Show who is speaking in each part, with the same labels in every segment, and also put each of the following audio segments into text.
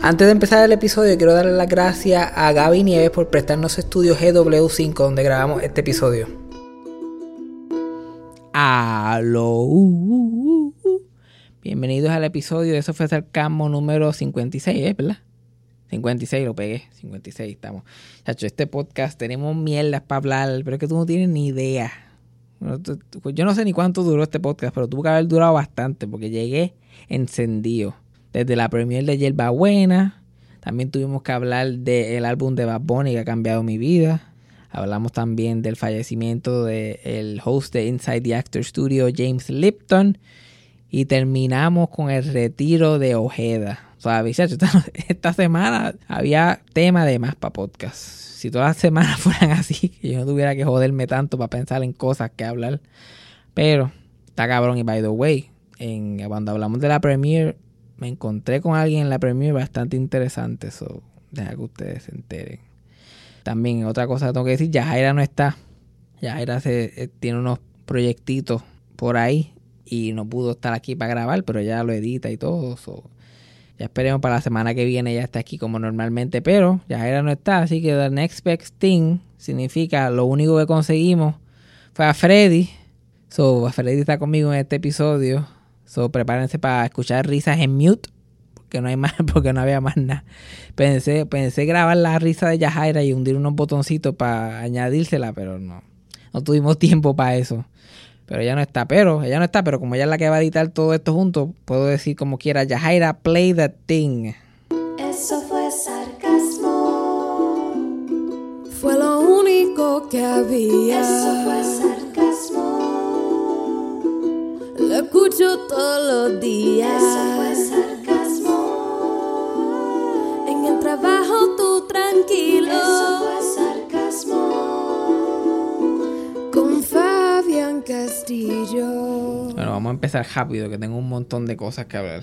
Speaker 1: Antes de empezar el episodio, quiero darle las gracias a Gaby Nieves por prestarnos su estudio GW5 donde grabamos este episodio. Aló. Bienvenidos al episodio Eso fue Sarcasmo número 56, ¿eh? ¿verdad? 56 lo pegué, 56 estamos. Chacho, este podcast tenemos mierdas para hablar, pero es que tú no tienes ni idea. Yo no sé ni cuánto duró este podcast, pero tuvo que haber durado bastante porque llegué encendido desde la premier de Yerba Buena. También tuvimos que hablar del álbum de Bad Bunny que ha cambiado mi vida. Hablamos también del fallecimiento del host de Inside the Actor Studio, James Lipton. Y terminamos con el retiro de Ojeda. O sea, esta, semana había tema de más para podcast. Si todas las semanas fueran así, yo no tuviera que joderme tanto para pensar en cosas que hablar. Pero está cabrón. Y by the way, en, cuando hablamos de la premiere, me encontré con alguien en la premiere bastante interesante. Eso, deja que ustedes se enteren. También otra cosa que tengo que decir, Yajaira no está. Yajaira se, eh, tiene unos proyectitos por ahí y no pudo estar aquí para grabar, pero ya lo edita y todo. ya esperemos para la semana que viene ya está aquí como normalmente, pero Yajaira no está, así que the next best thing significa lo único que conseguimos fue a Freddy. So, Freddy está conmigo en este episodio. So, prepárense para escuchar risas en mute. Porque no hay más, porque no había más nada. Pensé, pensé grabar la risa de Yajaira y hundir unos botoncitos para añadírsela, pero no. No tuvimos tiempo para eso. Pero ella no está, pero, ella no está, pero como ella es la que va a editar todo esto junto, puedo decir como quiera, Yajaira, play the thing.
Speaker 2: Eso fue sarcasmo. Fue lo único que había. Eso fue sarcasmo. Lo escucho todos los días. Eso fue sarcasmo. En el trabajo tú tranquilo. Eso fue sarcasmo. Con Fabián Castillo.
Speaker 1: Bueno, vamos a empezar rápido, que tengo un montón de cosas que hablar.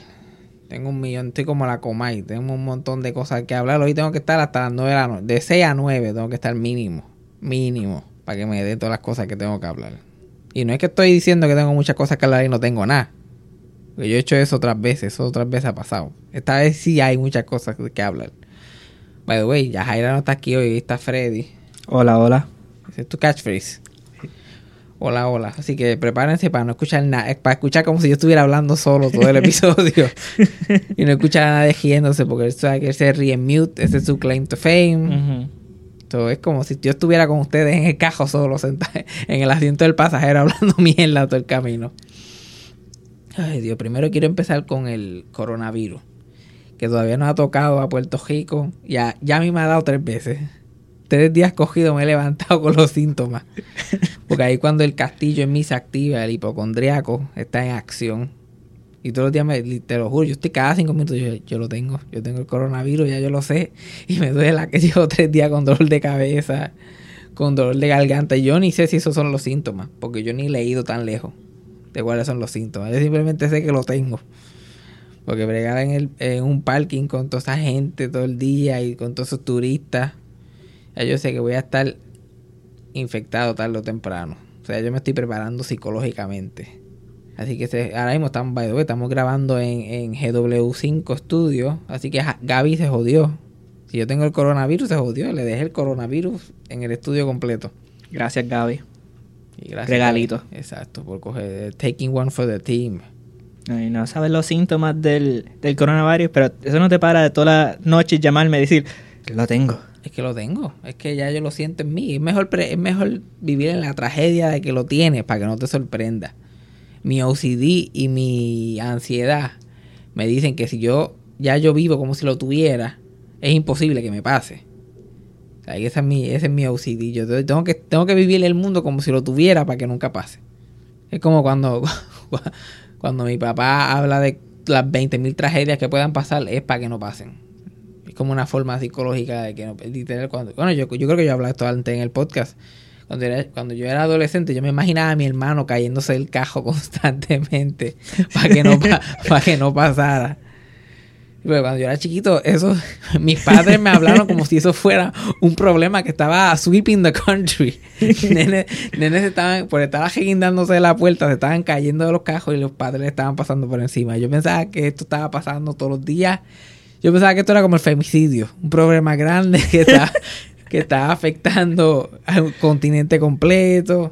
Speaker 1: Tengo un millón, estoy como la Comay, tengo un montón de cosas que hablar. Hoy tengo que estar hasta las 9 de la noche. De 6 a 9 tengo que estar mínimo. Mínimo. Para que me dé todas las cosas que tengo que hablar. Y no es que estoy diciendo que tengo muchas cosas que hablar y no tengo nada. Porque yo he hecho eso otras veces, eso otras veces ha pasado. Esta vez sí hay muchas cosas que hablar. By the way, ya Jaira no está aquí hoy, está Freddy.
Speaker 3: Hola, hola.
Speaker 1: Ese es tu catchphrase. Hola, hola. Así que prepárense para no escuchar nada, para escuchar como si yo estuviera hablando solo todo el episodio. y no escuchar a nadie riéndose, porque esto hay que se ríe en mute, ese es su claim to fame. Es como si yo estuviera con ustedes en el cajo solo, sentado en el asiento del pasajero, hablando mierda todo el camino. Ay, Dios, primero quiero empezar con el coronavirus, que todavía no ha tocado a Puerto Rico. Ya, ya a mí me ha dado tres veces tres días cogido me he levantado con los síntomas. Porque ahí cuando el castillo en mí se activa, el hipocondriaco está en acción. Y todos los días, me, te lo juro, yo estoy cada cinco minutos, yo, yo lo tengo. Yo tengo el coronavirus, ya yo lo sé. Y me duele la que llevo tres días con dolor de cabeza, con dolor de garganta. Yo ni sé si esos son los síntomas, porque yo ni he leído tan lejos de cuáles son los síntomas. Yo simplemente sé que lo tengo. Porque bregar en, en un parking con toda esa gente todo el día y con todos esos turistas ya yo sé que voy a estar infectado tarde o temprano. O sea, yo me estoy preparando psicológicamente. Así que ahora mismo estamos, estamos grabando en, en GW5 Studio. Así que Gaby se jodió. Si yo tengo el coronavirus, se jodió. Le dejé el coronavirus en el estudio completo.
Speaker 3: Gracias, Gaby.
Speaker 1: Y gracias,
Speaker 3: Regalito.
Speaker 1: Exacto, por coger taking one for the team.
Speaker 3: Ay, no sabes los síntomas del, del coronavirus, pero eso no te para de toda la noche llamarme y decir, lo tengo.
Speaker 1: Es que lo tengo, es que ya yo lo siento en mí. Es mejor, es mejor vivir en la tragedia de que lo tienes para que no te sorprenda. Mi OCD y mi ansiedad me dicen que si yo ya yo vivo como si lo tuviera, es imposible que me pase. O ese es mi, es mi OCD. Yo tengo que, tengo que vivir el mundo como si lo tuviera para que nunca pase. Es como cuando, cuando mi papá habla de las 20.000 tragedias que puedan pasar, es para que no pasen como una forma psicológica de que no, literal, cuando, bueno, yo, yo creo que yo hablaba esto antes en el podcast. Cuando, era, cuando yo era adolescente, yo me imaginaba a mi hermano cayéndose del cajo constantemente para que no, para que no pasara. Pero cuando yo era chiquito, eso, mis padres me hablaron como si eso fuera un problema que estaba sweeping the country. Nenes, nenes estaban, por estar aguindándose de la puerta, se estaban cayendo de los cajos y los padres estaban pasando por encima. Yo pensaba que esto estaba pasando todos los días Yo pensaba que esto era como el femicidio, un problema grande que está, que está afectando a un continente completo.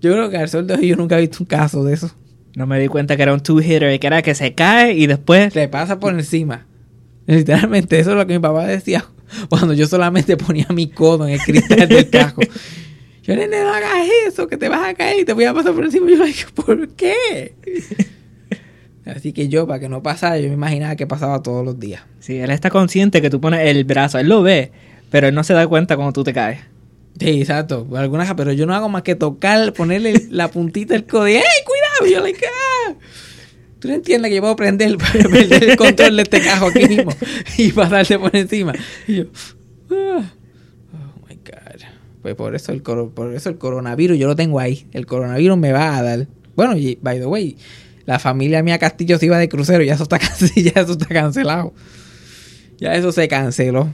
Speaker 1: Yo creo que al sol de hoy yo nunca he visto un caso de eso.
Speaker 3: No me di cuenta que era un two-hitter, que era que se cae y después...
Speaker 1: Le pasa por encima. Literalmente, eso es lo que mi papá decía cuando yo solamente ponía mi codo en el cristal del cajo. Yo, nene, no hagas eso, que te vas a caer y te voy a pasar por encima. Y yo, like, ¿por qué? Así que yo, para que no pasara, yo me imaginaba que pasaba todos los días.
Speaker 3: Sí, él está consciente que tú pones el brazo, él lo ve, pero él no se da cuenta cuando tú te caes.
Speaker 1: Sí, exacto. Algunas, pero yo no hago más que tocar, ponerle la puntita del codo ¡Ey, cuidado! Yo, like, ah. Tú no entiendes que yo puedo prender, perder el control de este cajo aquí mismo y pasarte por encima. Y yo, ah. oh my God. Pues por eso, el por eso el coronavirus yo lo tengo ahí. El coronavirus me va a dar. Bueno, y by the way, la familia mía Castillo se iba de crucero, ya eso está, ya eso está cancelado. Ya eso se canceló.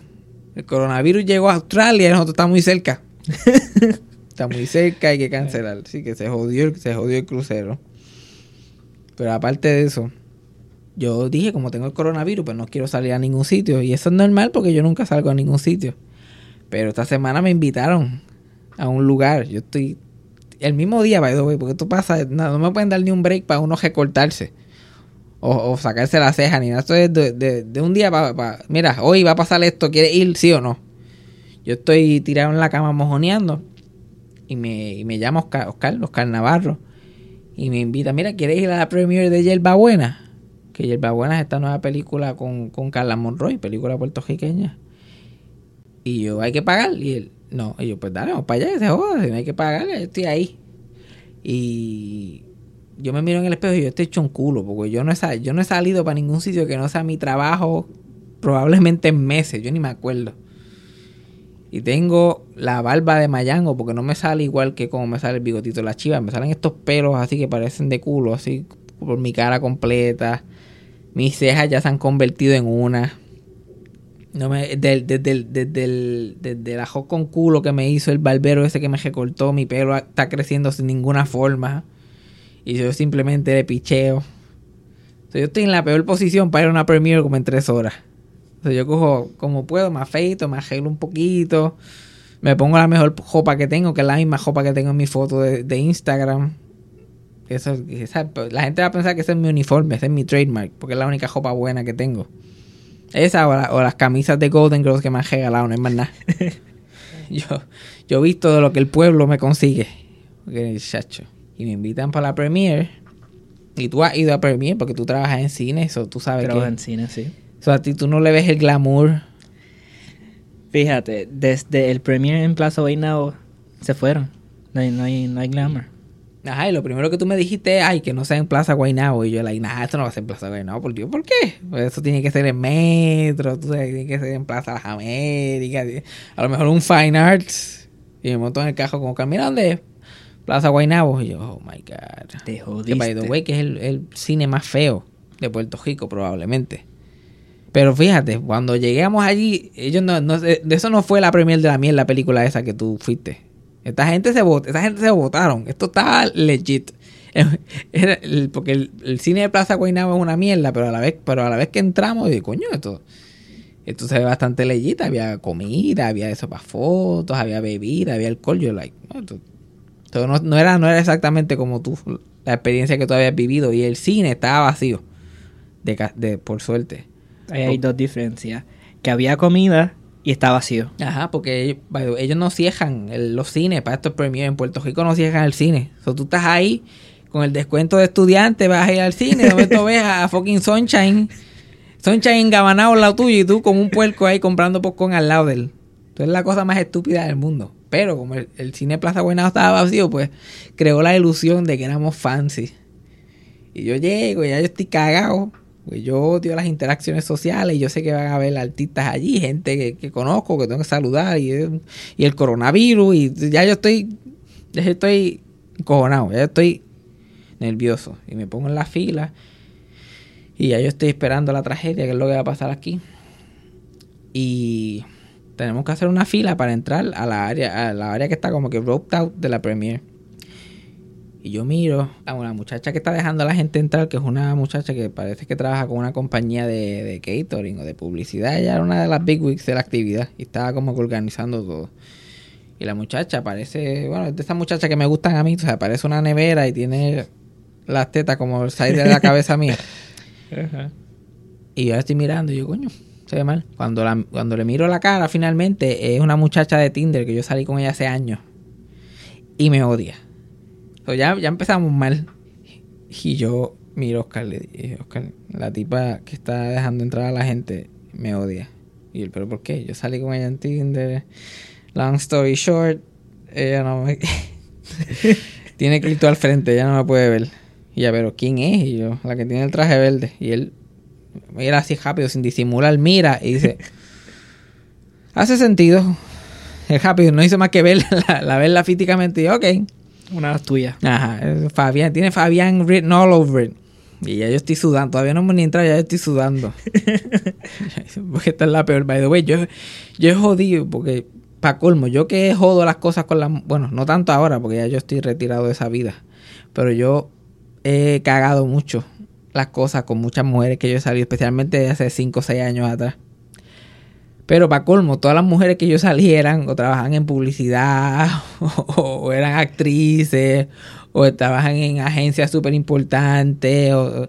Speaker 1: El coronavirus llegó a Australia y nosotros estamos muy cerca. Está muy cerca, hay que cancelar. Así que se jodió, el- se jodió el crucero. Pero aparte de eso, yo dije, como tengo el coronavirus, pues no quiero salir a ningún sitio. Y eso es normal porque yo nunca salgo a ningún sitio. Pero esta semana me invitaron a un lugar. Yo estoy... El mismo día, by the way, porque esto pasa... No, no me pueden dar ni un break para uno recortarse. O, o sacarse la ceja, ni nada. Esto es de, de- un día para... mira, hoy va a pasar esto. ¿Quieres ir, sí o no? Yo estoy tirado en la cama mojoneando. Y me, y me llama Oscar, Oscar, Oscar Navarro. Y me invita, mira, ¿quieres ir a la premiere de Yerba Buena? Que Yerba Buena es esta nueva película con, con Carla Monroy, película puertorriqueña. Y yo, hay que pagar. Y él, no. Y yo, pues dale, vamos para allá, que se joda, no hay que pagar, yo estoy ahí. Y yo me miro en el espejo y yo estoy hecho un culo, porque yo no he, yo no he salido para ningún sitio que no sea mi trabajo, probablemente en meses, yo ni me acuerdo. Y tengo la barba de mayango porque no me sale igual que como me sale el bigotito de la chiva. Me salen estos pelos así que parecen de culo, así por mi cara completa. Mis cejas ya se han convertido en una. No me, desde el ajo con culo que me hizo el barbero ese que me recortó, mi pelo está creciendo sin ninguna forma. Y yo simplemente le picheo. O sea, yo estoy en la peor posición para ir a una premiere como en tres horas. O sea, yo cojo como puedo, me afeito, me arreglo un poquito. Me pongo la mejor jopa que tengo, que es la misma jopa que tengo en mi foto de, de Instagram. Eso, esa- la gente va a pensar que ese es mi uniforme, ese es mi trademark, porque es la única jopa buena que tengo. Esa o, la- o las camisas de Golden Girls que me han regalado, no es más nada. yo, yo he visto de lo que el pueblo me consigue. Porque, chacho. Y me invitan para la premiere. Y tú has ido a premiere porque tú trabajas en cine, eso tú sabes
Speaker 3: Trabajo
Speaker 1: que...
Speaker 3: en cine, sí.
Speaker 1: O sea, a ti tú no le ves el glamour.
Speaker 3: Fíjate, desde el premiere en Plaza Guaynabo se fueron. No hay, no hay, no hay glamour.
Speaker 1: Ajá, y lo primero que tú me dijiste ay, que no sea en Plaza Guaynabo. Y yo, like, nada, esto no va a ser en Plaza Guaynabo. Por Dios, ¿por qué? Pues eso tiene que ser en Metro, tú sabes, tiene que ser en Plaza Las Américas. A lo mejor un Fine Arts. Y me monto en el cajo como que, mira, ¿dónde? Plaza Guaynabo. Y yo, oh my God.
Speaker 3: Te
Speaker 1: Que, by the
Speaker 3: jodiste.
Speaker 1: way, que es el, el cine más feo de Puerto Rico, probablemente. Pero fíjate, cuando llegamos allí, ellos no, no eso no fue la premier de la miel, la película esa que tú fuiste. Esta gente se vot, esta gente se votaron. Esto está legit. Era el- porque el, el cine de Plaza Guaynabo es una mierda, pero a la vez, pero a la vez que entramos, dije, coño, esto, esto se ve bastante legit. Había comida, había eso para fotos, había bebida, había alcohol. Yo, like, no, esto- no, no era, no era exactamente como tú, la experiencia que tú habías vivido. Y el cine estaba vacío, de, por suerte.
Speaker 3: Ahí hay dos diferencias. Que había comida y está vacío.
Speaker 1: Ajá, porque ellos, ellos no cierran el- los cines para estos premios. En Puerto Rico no cierran el cine. O sea, tú estás ahí con el descuento de estudiante, vas a ir al cine, de momento ves a fucking Sunshine. Sunshine engabanado al lado tuyo y tú como un puerco ahí comprando popcorn al lado de él. Entonces es la cosa más estúpida del mundo. Pero como el, cine Plaza Buenado estaba vacío, pues creó la ilusión de que éramos fancy. Y yo llego y ya yo estoy cagado. Pues yo odio las interacciones sociales y yo sé que van a haber artistas allí, gente que, conozco, que tengo que saludar y, el coronavirus y ya yo estoy, ya estoy cojonado, ya estoy nervioso y me pongo en la fila y ya yo estoy esperando la tragedia, que es lo que va a pasar aquí. Y tenemos que hacer una fila para entrar a la área, a la área que está como que roped out de la premiere. Y yo miro a una muchacha que está dejando a la gente entrar, que es una muchacha que parece que trabaja con una compañía de, de catering o de publicidad. Ella era una de las big wigs de la actividad y estaba como que organizando todo. Y la muchacha parece, bueno, es de esas muchachas que me gustan a mí, o sea, parece una nevera y tiene las tetas como el side de la cabeza mía. Y yo la estoy mirando y yo, coño, mal. Cuando, la- cuando le miro la cara, finalmente, es una muchacha de Tinder que yo salí con ella hace años. Y me odia. So, ya, ya empezamos mal. Y yo miro a Oscar, le dije, Oscar, la tipa que está dejando entrar a la gente me odia. Y él, ¿pero por qué? Yo salí con ella en Tinder. Long story short, ella no me... tiene Cristo al frente, ella no me puede ver. Y ya, pero ¿quién es? Y yo, la que tiene el traje verde. Y él mira así rápido, sin disimular, mira y dice, hace sentido. Es rápido, no hizo más que verla, la, la verla físicamente y ok.
Speaker 3: Una de las tuyas.
Speaker 1: Ajá, Fabián, tiene Fabián written all over it. Y ya yo estoy sudando, todavía no hemos ni entrado, ya yo estoy sudando. porque esta es la peor, by the way. Yo, yo he jodido, porque, para colmo, yo que jodo las cosas con las... Bueno, no tanto ahora, porque ya yo estoy retirado de esa vida. Pero yo he cagado mucho las cosas con muchas mujeres que yo he salido, especialmente hace 5 o 6 años atrás. Pero para colmo, todas las mujeres que yo salí eran o trabajan en publicidad, o, eran actrices, o trabajan en agencias súper importantes, o-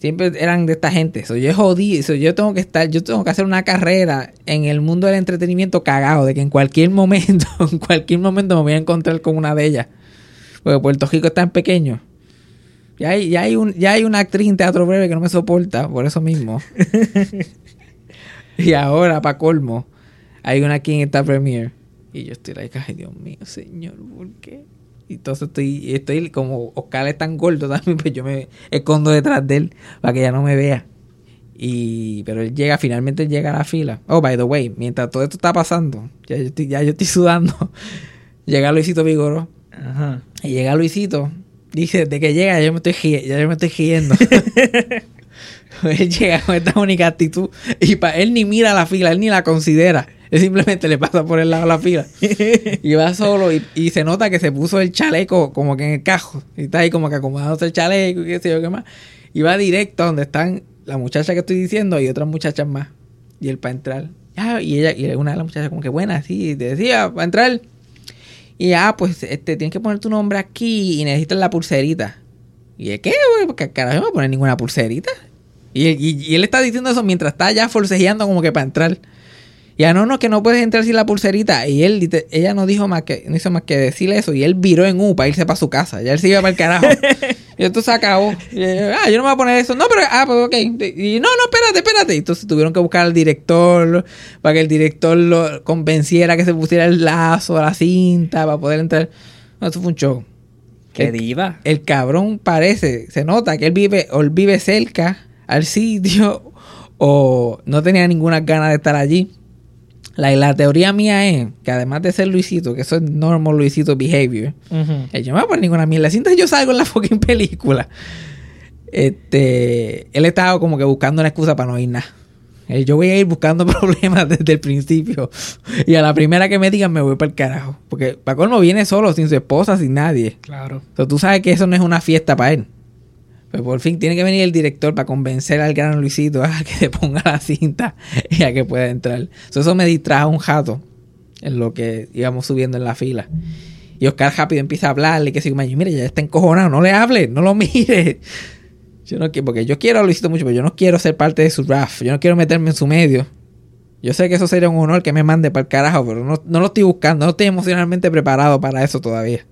Speaker 1: siempre eran de esta gente. So, yo jodí, so, yo tengo que estar, yo tengo que hacer una carrera en el mundo del entretenimiento cagado, de que en cualquier momento, en cualquier momento me voy a encontrar con una de ellas. Porque Puerto Rico es tan pequeño. Ya hay, ya hay, un, ya hay una actriz en teatro breve que no me soporta, por eso mismo. y ahora, para colmo, hay una aquí en esta premiere. Y yo estoy like, ay Dios mío, señor, ¿por qué? Y entonces estoy, estoy como Oscar es tan gordo también, pues yo me escondo detrás de él para que ya no me vea. Y, pero él llega, finalmente él llega a la fila. Oh, by the way, mientras todo esto está pasando, ya yo estoy, ya yo estoy sudando. llega Luisito Vigoro.
Speaker 3: Ajá.
Speaker 1: Y llega Luisito. Dice, de que llega, ya yo me estoy, ya yo me estoy riendo. él llega con esta única actitud. Y para él ni mira la fila, él ni la considera. Él simplemente le pasa por el lado de la fila. y va solo y, y se nota que se puso el chaleco como que en el cajo. Y está ahí como que acomodándose el chaleco y qué sé yo qué más. Y va directo a donde están la muchacha que estoy diciendo y otras muchachas más. Y él para entrar. Ah, y ella, y una de las muchachas como que buena, sí, te decía, para entrar. Y ah, pues este, tienes que poner tu nombre aquí y necesitas la pulserita. ¿Y es qué? Porque carajo no voy a poner ninguna pulserita. Y, y- y él está diciendo eso mientras está ya forcejeando como que para entrar. Ya no, no, que no puedes entrar sin la pulserita. Y él, ella no dijo más que, no hizo más que decirle eso. Y él viró en U para irse para su casa. Ya él se iba para el carajo. y esto se acabó. Y, ah, yo no me voy a poner eso. No, pero, ah, pues ok. Y no, no, espérate, espérate. Y entonces tuvieron que buscar al director para que el director lo convenciera que se pusiera el lazo a la cinta para poder entrar. No, eso fue un show.
Speaker 3: Qué
Speaker 1: El-
Speaker 3: diva.
Speaker 1: el cabrón parece, se nota que él vive, o él vive cerca al sitio, o no tenía ninguna ganas de estar allí. La, la teoría mía es que además de ser Luisito, que eso es normal Luisito behavior,
Speaker 3: Ujú.
Speaker 1: eh, yo no me voy a poner ninguna mierda. Siento que yo salgo en la fucking película. Este, él estaba como que buscando una excusa para no ir nada. Eh, Yo voy a ir buscando problemas desde el principio. Y a la primera que me digan me voy para el carajo. Porque Paco no viene solo, sin su esposa, sin nadie.
Speaker 3: Claro.
Speaker 1: O sea, tú sabes que eso no es una fiesta para él. Pero por fin tiene que venir el director para convencer al gran Luisito a que se ponga la cinta y a que pueda entrar. So, eso me distrajo un jato en lo que íbamos subiendo en la fila. Y Oscar rápido empieza a hablarle, que sigue, mire, ya está encojonado, no le hable, no lo mire. Yo no quiero, porque yo quiero a Luisito mucho, pero yo no quiero ser parte de su draft, yo no quiero meterme en su medio. Yo sé que eso sería un honor que me mande para el carajo, pero no, no lo estoy buscando, no estoy emocionalmente preparado para eso todavía.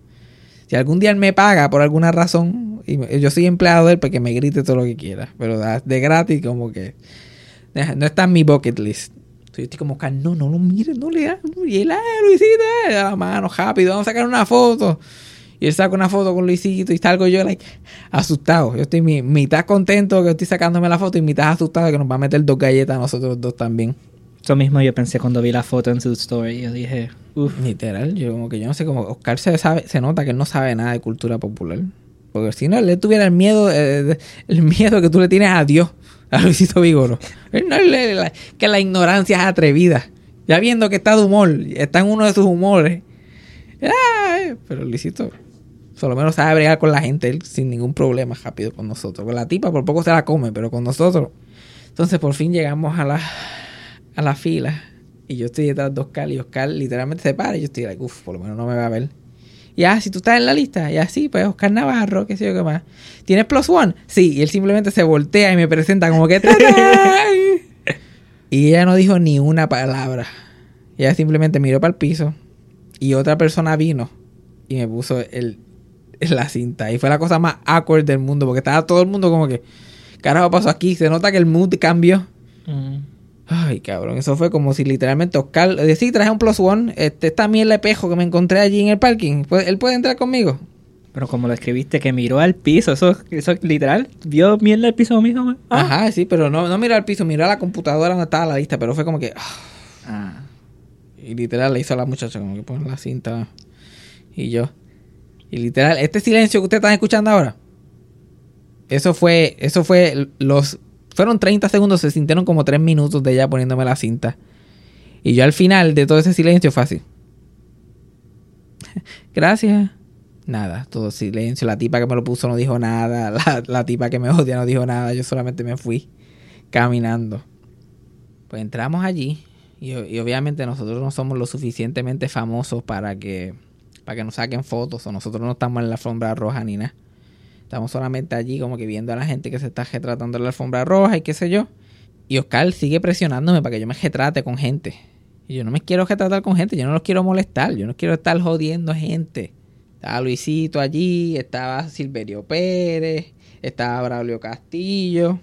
Speaker 1: Si algún día él me paga por alguna razón, y yo soy empleado de él, pues que me grite todo lo que quiera. Pero de gratis, como que. No está en mi bucket list. Yo estoy como, "Oscar, no, no lo mires, no le hagas. Y él, ah, Luisito, a la mano, rápido, vamos a sacar una foto. Y él saca una foto con Luisito y salgo yo, like, asustado. Yo estoy mi- mitad contento que estoy sacándome la foto y mitad asustado que nos va a meter dos galletas a nosotros dos también.
Speaker 3: Eso mismo yo pensé cuando vi la foto en su story. Yo dije, uff.
Speaker 1: Literal, yo como que yo no sé cómo Oscar se sabe, se nota que él no sabe nada de cultura popular. Porque si no, él tuviera el miedo, eh, el miedo que tú le tienes a Dios, a Luisito Vigoro. No, la- que la ignorancia es atrevida. Ya viendo que está de humor, está en uno de sus humores. Ay, pero Luisito, Por lo menos sabe bregar con la gente él, sin ningún problema rápido con nosotros. Con la tipa por poco se la come, pero con nosotros. Entonces por fin llegamos a la, a la fila. Y yo estoy detrás de Oscar y Oscar literalmente se para. Y yo estoy like, uff, por lo menos no me va a ver. Y ah, si tú estás en la lista, y así, pues Oscar Navarro, qué sé yo qué más. ¿Tienes plus one? Sí, y él simplemente se voltea y me presenta como que. Y ella no dijo ni una palabra. Ella simplemente miró para el piso y otra persona vino y me puso el, la cinta. Y fue la cosa más awkward del mundo porque estaba todo el mundo como que, carajo pasó aquí? Se nota que el mood cambió.
Speaker 3: Mm.
Speaker 1: Ay, cabrón, eso fue como si literalmente Oscar, decía, sí, traje un plus one, este, está mí el espejo que me encontré allí en el parking, ¿Puede- ¿él puede entrar conmigo?
Speaker 3: Pero como lo escribiste, que miró al piso, eso, eso literal, vio mierda al piso mismo. Ah.
Speaker 1: Ajá, sí, pero no, no miró al piso, miró a la computadora donde estaba la lista, pero fue como que, ah,
Speaker 3: Ah.
Speaker 1: y literal le hizo a la muchacha como que pon la cinta y yo. Y literal, este silencio que ustedes están escuchando ahora, eso fue, eso fue los, fueron 30 segundos, se sintieron como 3 minutos de ella poniéndome la cinta. Y yo al final de todo ese silencio fue así. Gracias. Nada, todo silencio. La tipa que me lo puso no dijo nada. La, la tipa que me odia no dijo nada. Yo solamente me fui caminando. Pues entramos allí. Y, y obviamente nosotros no somos lo suficientemente famosos para que, para que nos saquen fotos. O nosotros no estamos en la alfombra roja ni nada. Estamos solamente allí como que viendo a la gente que se está retratando en la alfombra roja y qué sé yo. Y Oscar sigue presionándome para que yo me retrate con gente. Y yo no me quiero retratar con gente, yo no los quiero molestar, yo no quiero estar jodiendo gente. Estaba Luisito allí, estaba Silverio Pérez, estaba Braulio Castillo.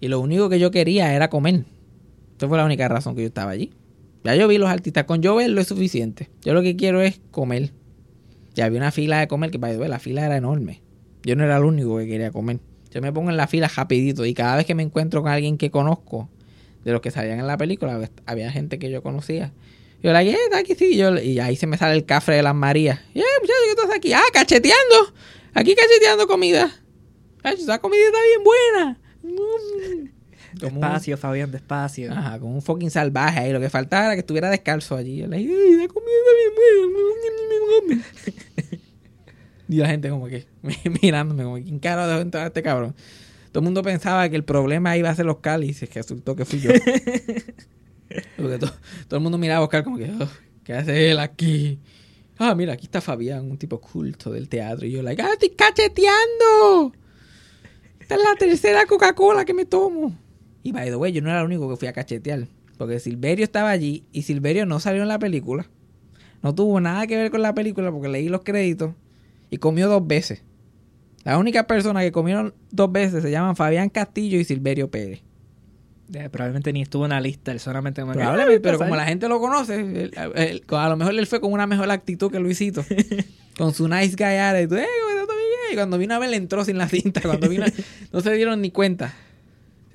Speaker 1: Y lo único que yo quería era comer. Esa fue la única razón que yo estaba allí. Ya yo vi los artistas, con yo verlo es suficiente. Yo lo que quiero es comer. Ya había una fila de comer que, way, la fila era enorme. Yo no era el único que quería comer. Yo me pongo en la fila rapidito y cada vez que me encuentro con alguien que conozco, de los que salían en la película, había gente que yo conocía. Yo la eh, está aquí sí. Yo, y ahí se me sale el café de las Marías. Y, eh, muchachos, ¿qué estás aquí? Ah, cacheteando. Aquí cacheteando comida. Ay, esa comida está bien buena. Mm. Como un-
Speaker 3: Despacio, Fabián, despacio.
Speaker 1: Ajá, con un fucking salvaje ahí. Lo que faltaba era que estuviera descalzo allí. Yo le dije, ay, la comida está bien buena. Y la gente como que mirándome, como, ¿quién carajo dejó entrar a este cabrón? Todo el mundo pensaba que el problema iba a ser los cálices, que resultó que fui yo. Porque to- todo el mundo miraba a Oscar como que, "Oh, ¿qué hace él aquí? Ah, mira, aquí está Fabián, un tipo culto del teatro. Y yo, like, ¡ah, estoy cacheteando! Esta es la tercera Coca-Cola que me tomo. Y by the way, yo no era el único que fui a cachetear. Porque Silverio estaba allí y Silverio no salió en la película. No tuvo nada que ver con la película porque leí los créditos y comió dos veces. La única persona que comieron dos veces se llaman Fabián Castillo y Silverio Pérez.
Speaker 3: Probablemente ni estuvo en la lista, él solamente que,
Speaker 1: Probablemente,
Speaker 3: "Ay,
Speaker 1: pero
Speaker 3: pasar".
Speaker 1: como la gente lo conoce, él- él- a lo mejor él fue con una mejor actitud que Luisito. con su nice guy. "Eh, ¿cómo está todo bien?" Y cuando vino a ver, le entró sin la cinta. Cuando vino, no se dieron ni cuenta.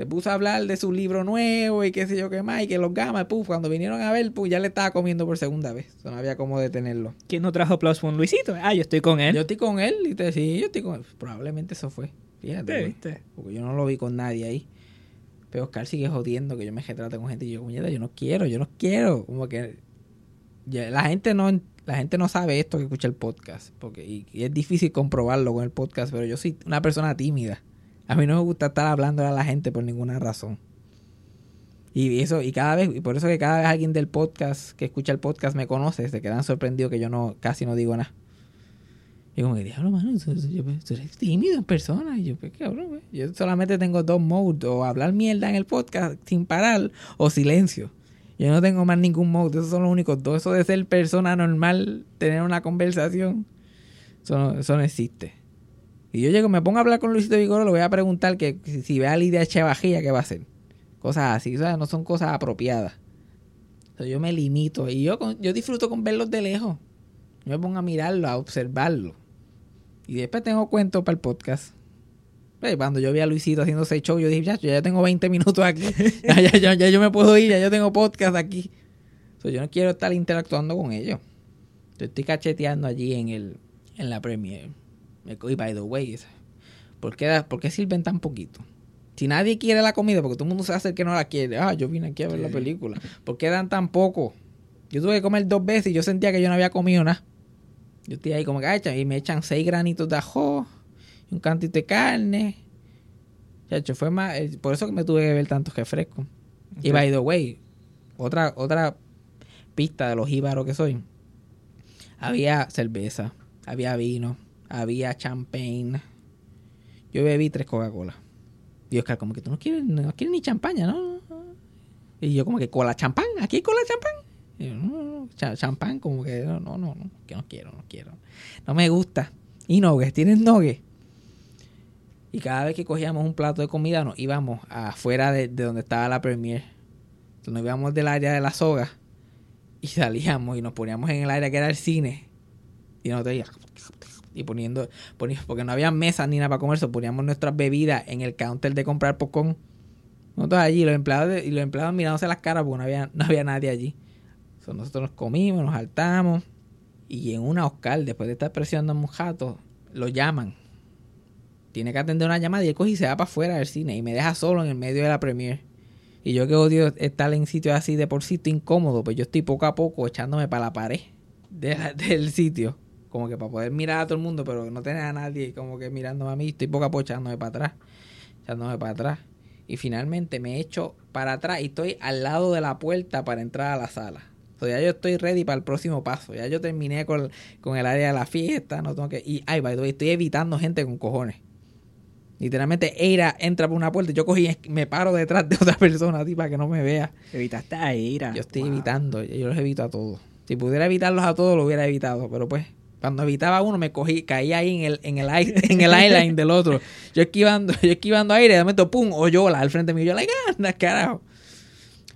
Speaker 1: Se puso a hablar de su libro nuevo y qué sé yo qué más, y que los gamas, puf, cuando vinieron a ver, pues ya le estaba comiendo por segunda vez. No había cómo detenerlo.
Speaker 3: ¿Quién no trajo Plus One? Luisito. Ah, yo estoy con él.
Speaker 1: Yo estoy con él y te sí, yo estoy con él. Probablemente eso fue. Fíjate.
Speaker 3: Sí,
Speaker 1: güey.
Speaker 3: ¿viste?
Speaker 1: Porque yo no lo vi con nadie ahí. Pero Oscar sigue jodiendo que yo me retrate con gente. Y yo, "Puñeta, yo no quiero, yo no quiero. Como que ya, la gente no la gente no sabe esto que escucha el podcast. Porque, y, y es difícil comprobarlo con el podcast, pero yo soy una persona tímida. A mí no me gusta estar hablando a la gente por ninguna razón. Y eso, y cada vez, y por eso que cada vez alguien del podcast que escucha el podcast me conoce, se quedan sorprendidos que yo no, casi no digo nada. Y como que, diablo, mano, tú, tú- eres tímido en persona. Y yo, pues, güey. Yo solamente tengo dos modes, o hablar mierda en el podcast sin parar, o silencio. Yo no tengo más ningún mode, esos son los únicos dos. Eso de ser persona normal, tener una conversación, eso no, eso no existe. Y yo llego, me pongo a hablar con Luisito Vigoro, le voy a preguntar que si, ve a Lidia Chevajilla, ¿qué va a hacer? Cosas así, o sea, no son cosas apropiadas. Sea, yo me limito y yo, yo disfruto con verlos de lejos. Yo me pongo a mirarlo, a observarlo. Y después tengo cuentos para el podcast. Cuando yo vi a Luisito haciendo seis shows, yo dije, ya, yo ya tengo 20 minutos aquí. ya, ya, ya, ya yo me puedo ir, ya yo tengo podcast aquí. So, yo no quiero estar interactuando con ellos. Yo estoy cacheteando allí en el en la premiere. Y by the way, ¿por qué, ¿por qué sirven tan poquito? Si nadie quiere la comida, porque todo el mundo se hace que no la quiere. Ah, yo vine aquí a ver la película. ¿Por qué dan tan poco? Yo tuve que comer dos veces y yo sentía que yo no había comido nada. Yo estoy ahí como que, "Ay, cha", y me echan seis granitos de ajo y un cantito de carne. Chacho, fue más, eh, por eso que me tuve que beber tantos refrescos. Y by the way, otra, otra pista de los jíbaros que soy. Había cerveza, había vino, había champagne. Yo bebí tres Coca-Cola. Y Oscar, como que tú no quieres, no quieres ni champaña, ¿no? Y yo como que cola champán, aquí cola champán. Y yo, no, no, no, cha- champán, como que no, no, no, que no quiero, no quiero. No me gusta. Y nuggets, ¿tienes nuggets? Y cada vez que cogíamos un plato de comida nos íbamos afuera de, de donde estaba la premier. Entonces nos íbamos del área de la soga y salíamos y nos poníamos en el área que era el cine. Y nosotros íbamos y poniendo, poníamos, porque no había mesas ni nada para comer, so poníamos nuestras bebidas en el counter de comprar popcorn. Nosotros allí, los empleados y los empleados mirándose las caras porque no había, no había nadie allí. So, nosotros nos comimos, nos saltamos. Y en una Oscar, después de estar presionando a un jato, lo llaman. Tiene que atender una llamada y él coge y se va para afuera del cine y me deja solo en el medio de la premier. Y yo que odio estar en sitios así de por sitio incómodo, pues yo estoy poco a poco echándome para la pared del sitio. Como que para poder mirar a todo el mundo, pero no tener a nadie como que mirándome a mí. Estoy poco a poco echándome para atrás. Echándome para atrás. Y finalmente me echo para atrás y estoy al lado de la puerta para entrar a la sala. Sea, ya yo estoy ready para el próximo paso. Ya yo terminé con, con el área de la fiesta. No tengo que. Y ay, by the way, estoy evitando gente con cojones. Literalmente Eira entra por una puerta y yo cogí me paro detrás de otra persona así para que no me vea.
Speaker 3: Evitaste a Ira.
Speaker 1: Yo estoy
Speaker 3: Wow.
Speaker 1: evitando, yo los evito a todos. Si pudiera evitarlos a todos, lo hubiera evitado. Pero pues, cuando evitaba uno, me cogí, caía ahí en el, en el, en el eyeline del otro. Yo esquivando, yo esquivando aire, de momento, pum, Oyola al frente mío. Yo, like, anda, carajo.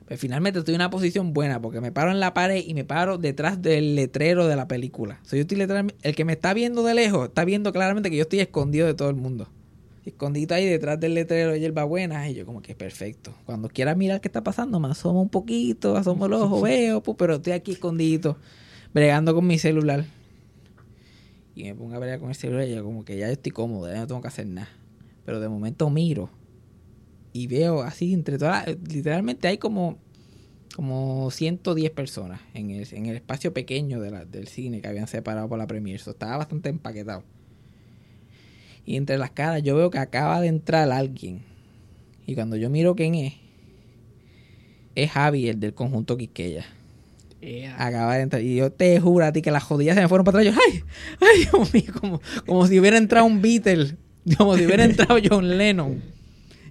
Speaker 1: Pues finalmente estoy en una posición buena porque me paro en la pared y me paro detrás del letrero de la película. El que me está viendo de lejos está viendo claramente que yo estoy escondido de todo el mundo. Escondido ahí detrás del letrero de hierbabuena y yo como que perfecto. Cuando quiera mirar qué está pasando, me asomo un poquito, asomo los ojos, veo, pero estoy aquí escondido, bregando con mi celular. Y me pongo a bregar con el celular yo como que ya estoy cómodo, ya no tengo que hacer nada. Pero de momento miro y veo así entre todas, literalmente hay como como 110 personas en el, en el espacio pequeño del cine que habían separado por la premiere. So, estaba bastante empaquetado. Y entre las caras yo veo que acaba de entrar alguien. Y cuando yo miro quién es, es Javi, el del conjunto Quisqueya.
Speaker 3: Ea.
Speaker 1: Acaba de entrar. Y yo te juro a ti que las jodillas se me fueron para atrás. Yo, ay, ay, Dios mío, como, como si hubiera entrado un Beatle. Como si hubiera entrado John Lennon.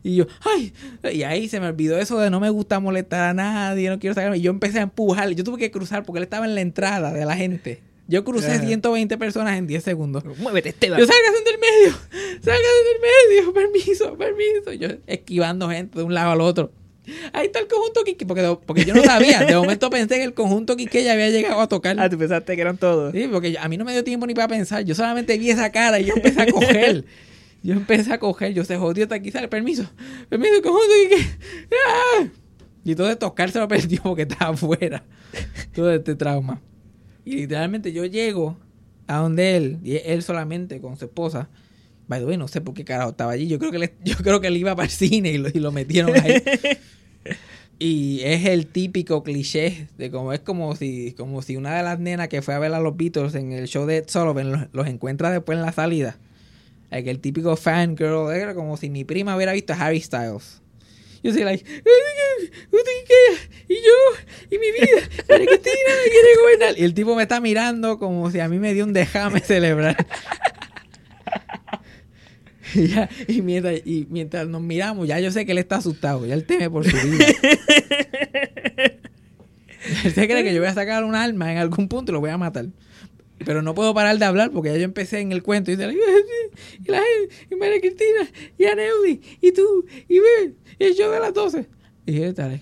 Speaker 1: Y yo, ay, y ahí se me olvidó eso de no me gusta molestar a nadie, no quiero sacar. Y yo empecé a empujar. Yo tuve que cruzar porque él estaba en la entrada de la gente. Yo crucé
Speaker 3: Ajá.
Speaker 1: 120 personas en 10 segundos.
Speaker 3: Muévete, Esteban.
Speaker 1: Yo sálgase del medio, sálgase del medio, permiso, permiso. Yo esquivando gente de un lado al otro. Ahí está el conjunto Quique, porque, porque yo no sabía. De momento pensé que el conjunto Quique ya había llegado a tocar.
Speaker 3: Ah, tú pensaste que eran todos.
Speaker 1: Sí, porque a mí no me dio tiempo ni para pensar. Yo solamente vi esa cara y yo empecé a coger. Yo empecé a coger. Yo se jodió hasta aquí sale. Permiso. Permiso, conjunto Quique. ¡Ah! Y todo esto Oscar se lo perdió porque estaba afuera. Todo este trauma. Y literalmente yo llego a donde él, y él solamente con su esposa. By the way, no sé por qué carajo estaba allí. Yo creo que él, yo creo que él iba para el cine y lo, y lo metieron ahí. y es el típico cliché de como es como si, como si una de las nenas que fue a ver a los Beatles en el show de Ed Sullivan los, los encuentra después en la salida. El, típico fangirl, era como si mi prima hubiera visto a Harry Styles. Yo soy like, y yo, y mi vida, Cristina me quiere gobernar. Y el tipo me está mirando como si a mí me dio un déjame celebrar. y, ya, y, mientras, y mientras nos miramos, ya yo sé que él está asustado, ya él teme por su vida. él se cree que yo voy a sacar un arma en algún punto y lo voy a matar. Pero no puedo parar de hablar porque ya yo empecé en el cuento y, dice, y la gente, y María Cristina, y Aneudi, y tú, y ve, y el show de las 12. Y dije, dale.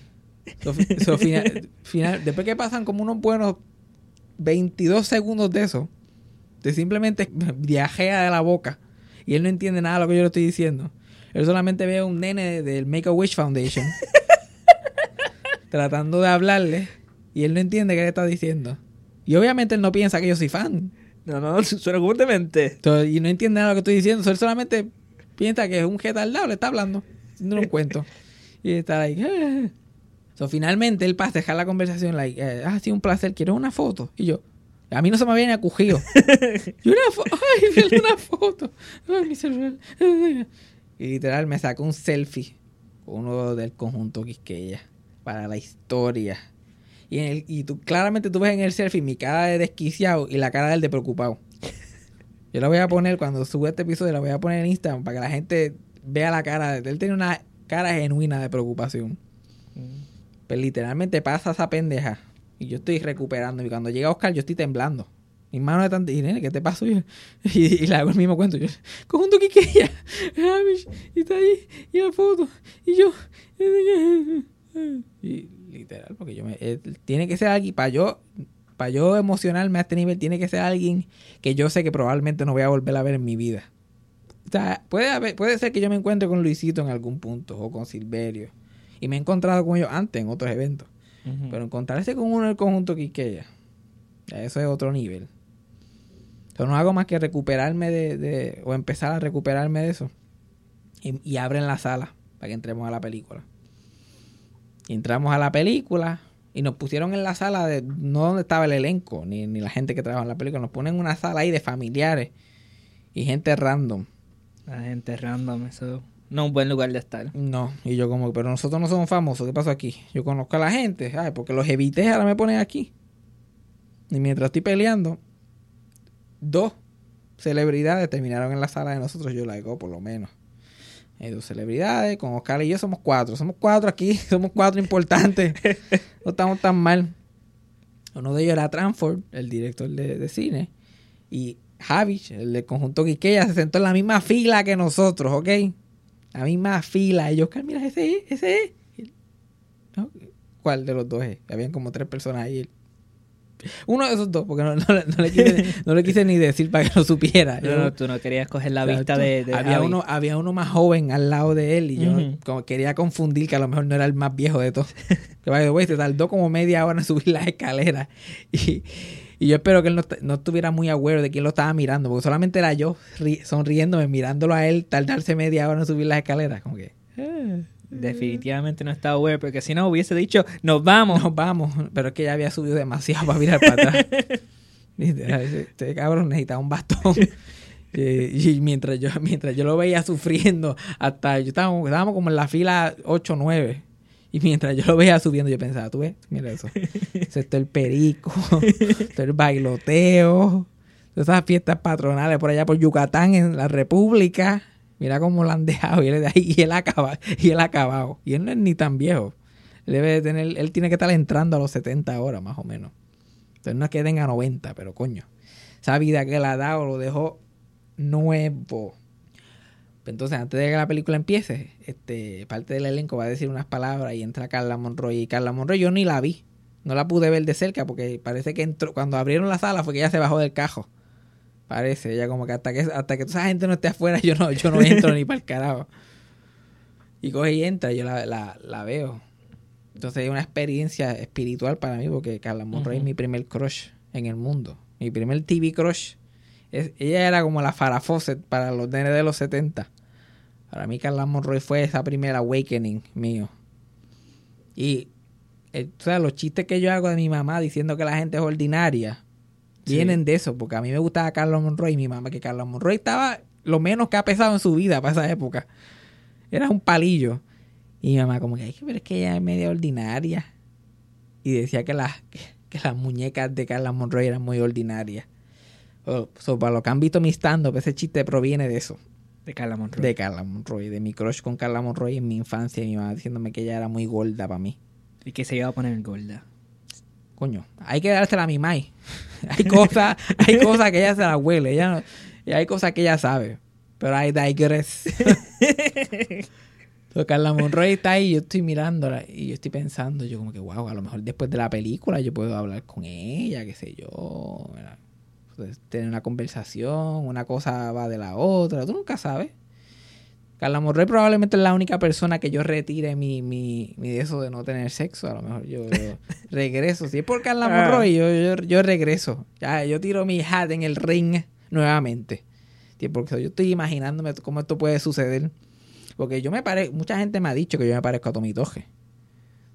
Speaker 1: So, fi- so, final, final- después que pasan como unos buenos 22 segundos de eso, de simplemente viajea de la boca y él no entiende nada de lo que yo le estoy diciendo. Él solamente ve a un nene del Make a Wish Foundation tratando de hablarle y él no entiende qué le está diciendo. Y obviamente él no piensa que yo soy fan.
Speaker 3: No, no, suena.
Speaker 1: Entonces, y no entiende nada de lo que estoy diciendo. Él solamente piensa que es un retardado, le está hablando, haciendo un cuento. Y está ahí. "Ah". So, finalmente él pasa a dejar la conversación, like, ah, sí, un placer, ¿quieres una foto? Y yo, A mí no se me había ni acogido. y una foto. Ay, una foto. Ay, mi celular. Y literal me sacó un selfie con uno del conjunto Quisqueya para la historia. Y, en el- y tú, claramente tú ves en el selfie mi cara de desquiciado y la cara del de preocupado. Yo la voy a poner, cuando suba este episodio, la voy a poner en Instagram para que la gente vea la cara. Él tiene una cara genuina de preocupación. Pues literalmente pasa esa pendeja. Yo estoy recuperando. Y cuando llega Oscar, yo estoy temblando. Mis manos están. Nene, ¿qué te pasó? Y, y, y le hago el mismo cuento. Yo, conjunto Quiqueya. Amish, Y está ahí. Y la foto. Y yo. Y literal, porque yo me. eh, tiene que ser alguien. Para yo. Para yo emocionarme a este nivel, tiene que ser alguien que yo sé que probablemente no voy a volver a ver en mi vida. O sea, puede, haber- puede ser que yo me encuentre con Luisito en algún punto. O con Silverio. Y me he encontrado con ellos antes en otros eventos.
Speaker 3: Ujú.
Speaker 1: Pero encontrarse con uno del conjunto Quiqueya, ya eso es otro nivel. Yo no hago más que recuperarme de, de- o empezar a recuperarme de eso. Y, y abren la sala para que entremos a la película. Y entramos a la película y nos pusieron en la sala de no donde estaba el elenco, ni, ni la gente que trabaja en la película. Nos ponen en una sala ahí de familiares y gente random.
Speaker 3: La gente random, eso no un buen lugar de estar.
Speaker 1: No, y yo como, pero nosotros no somos famosos, ¿qué pasó aquí? Yo conozco a la gente, ay, porque los evité, ahora me ponen aquí. Y mientras estoy peleando, dos celebridades terminaron en la sala de nosotros, yo la digo, por lo menos. Hay dos celebridades, con Oscar y yo somos cuatro, somos cuatro aquí, somos cuatro importantes, no estamos tan mal. Uno de ellos era Tranford, el director de, de cine, y Javich, el del conjunto Quiqueya, se sentó en la misma fila que nosotros, ¿ok? La misma fila. Y yo, Oscar, mira, ese es, ese es. ¿No? ¿Cuál de los dos es? Habían como tres personas ahí. Uno de esos dos, porque no, no le- no le, quise, no le quise ni decir para que lo supiera. Yo-
Speaker 3: tú no querías coger la vista de, de
Speaker 1: había
Speaker 3: Javi.
Speaker 1: uno había uno más joven al lado de él y yo como quería confundir que a lo mejor no era el más viejo de todos que vaya güey se tardó como media hora en subir las escaleras y, y yo espero que él no, no estuviera muy aware de quién lo estaba mirando porque solamente era yo ri- sonriéndome mirándolo a él tardarse media hora en subir las escaleras como que ah,
Speaker 3: Definitivamente no estaba aware, porque si no hubiese dicho, nos vamos.
Speaker 1: nos vamos pero es que ya había subido demasiado para mirar para atrás. Este cabrón necesitaba un bastón. Eh, y mientras yo mientras yo lo veía sufriendo hasta yo estábamos, estábamos como en la fila 8 o 9 y mientras yo lo veía subiendo yo pensaba tú ves mira eso. Eso es todo el perico esto el bailoteo todas esas fiestas patronales por allá por Yucatán en la República. Mira cómo lo han dejado y él, y él acaba y él ha acabado. Y él no es ni tan viejo. Él debe de tener él tiene que estar entrando a los 70 ahora más o menos. Entonces no es que tenga 90 pero coño. Esa vida que él ha dado lo dejó nuevo. Entonces, antes de que la película empiece, este, parte del elenco va a decir unas palabras y entra Carla Monroy. Y Carla Monroy yo ni la vi. No la pude ver de cerca porque parece que entró, cuando abrieron la sala fue que ella se bajó del cajo. Parece, ella como que hasta que hasta que toda esa gente no esté afuera, yo no, yo no entro ni para el carajo. Y coge y entra, yo la, la, la veo. Entonces es una experiencia espiritual para mí porque Carla Monroy es mi primer crush en el mundo. Mi primer TV crush. Es- ella era como la Farah Fawcett para los nenes de los 70. Para mí Carla Monroy fue esa primera awakening mío. Y eh, o sea, los chistes que yo hago de mi mamá diciendo que la gente es ordinaria
Speaker 3: Sí.
Speaker 1: vienen de eso, porque a mí me gustaba Carla Monroy y mi mamá, que Carla Monroy estaba lo menos que ha pesado en su vida para esa época. Era un palillo. Y mi mamá como que, "Ay, pero es que ella es media ordinaria. Y decía que las, que, que las muñecas de Carla Monroy eran muy ordinarias. O- so, para los que han visto mi stand-up, ese chiste proviene de eso.
Speaker 3: De Carla Monroy.
Speaker 1: De Carla Monroy, de mi crush con Carla Monroy en mi infancia. Y mi mamá diciéndome que ella era muy gorda para mí.
Speaker 3: Y que se iba a poner gorda.
Speaker 1: Coño, hay que dársela a mi mai. hay cosas, hay cosas que ella se la huele. Ella no- y hay cosas que ella sabe. Pero hay digress. Entonces, Carla Monroy está ahí, yo estoy mirándola y yo estoy pensando, yo como que, wow, a lo mejor después de la película yo puedo hablar con ella, qué sé yo. ¿verdad? Pues, tener una conversación, una cosa va de la otra, tú nunca sabes. Carla Monroy probablemente es la única persona que yo retire mi, mi, mi de eso de no tener sexo. A lo mejor yo, yo regreso. Si es por Carla
Speaker 3: Ah.
Speaker 1: Monroy, yo, yo, yo regreso. Ya, yo tiro mi hat en el ring nuevamente. Porque yo estoy imaginándome cómo esto puede suceder. Porque yo me parezco, mucha gente me ha dicho que yo me parezco a Tommy Toje.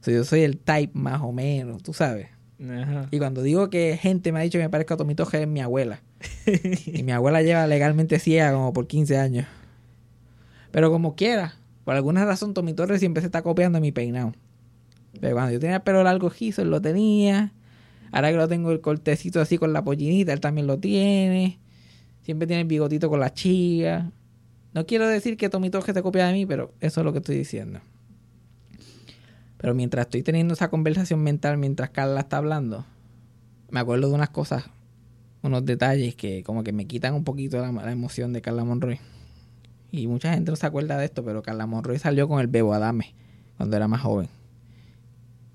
Speaker 1: O sea, yo soy el type más o menos, tú sabes.
Speaker 3: Ajá.
Speaker 1: Y cuando digo que gente me ha dicho que me parezco a Torres es mi abuela. y mi abuela lleva legalmente ciega como por 15 años. Pero como quiera, por alguna razón Tommy Torres siempre se está copiando mi peinado. Pero cuando yo tenía el pelo largo gizo, él lo tenía. Ahora que lo tengo el cortecito así con la pollinita, él también lo tiene. Siempre tiene el bigotito con la chía. No quiero decir que Tommy Torres se copia de mí, pero eso es lo que estoy diciendo. Pero mientras estoy teniendo esa conversación mental, mientras Carla está hablando, me acuerdo de unas cosas, unos detalles que como que me quitan un poquito la, emoción de Carla Monroy. Y mucha gente no se acuerda de esto, pero Carla Monroy salió con el Bebo Adame cuando era más joven.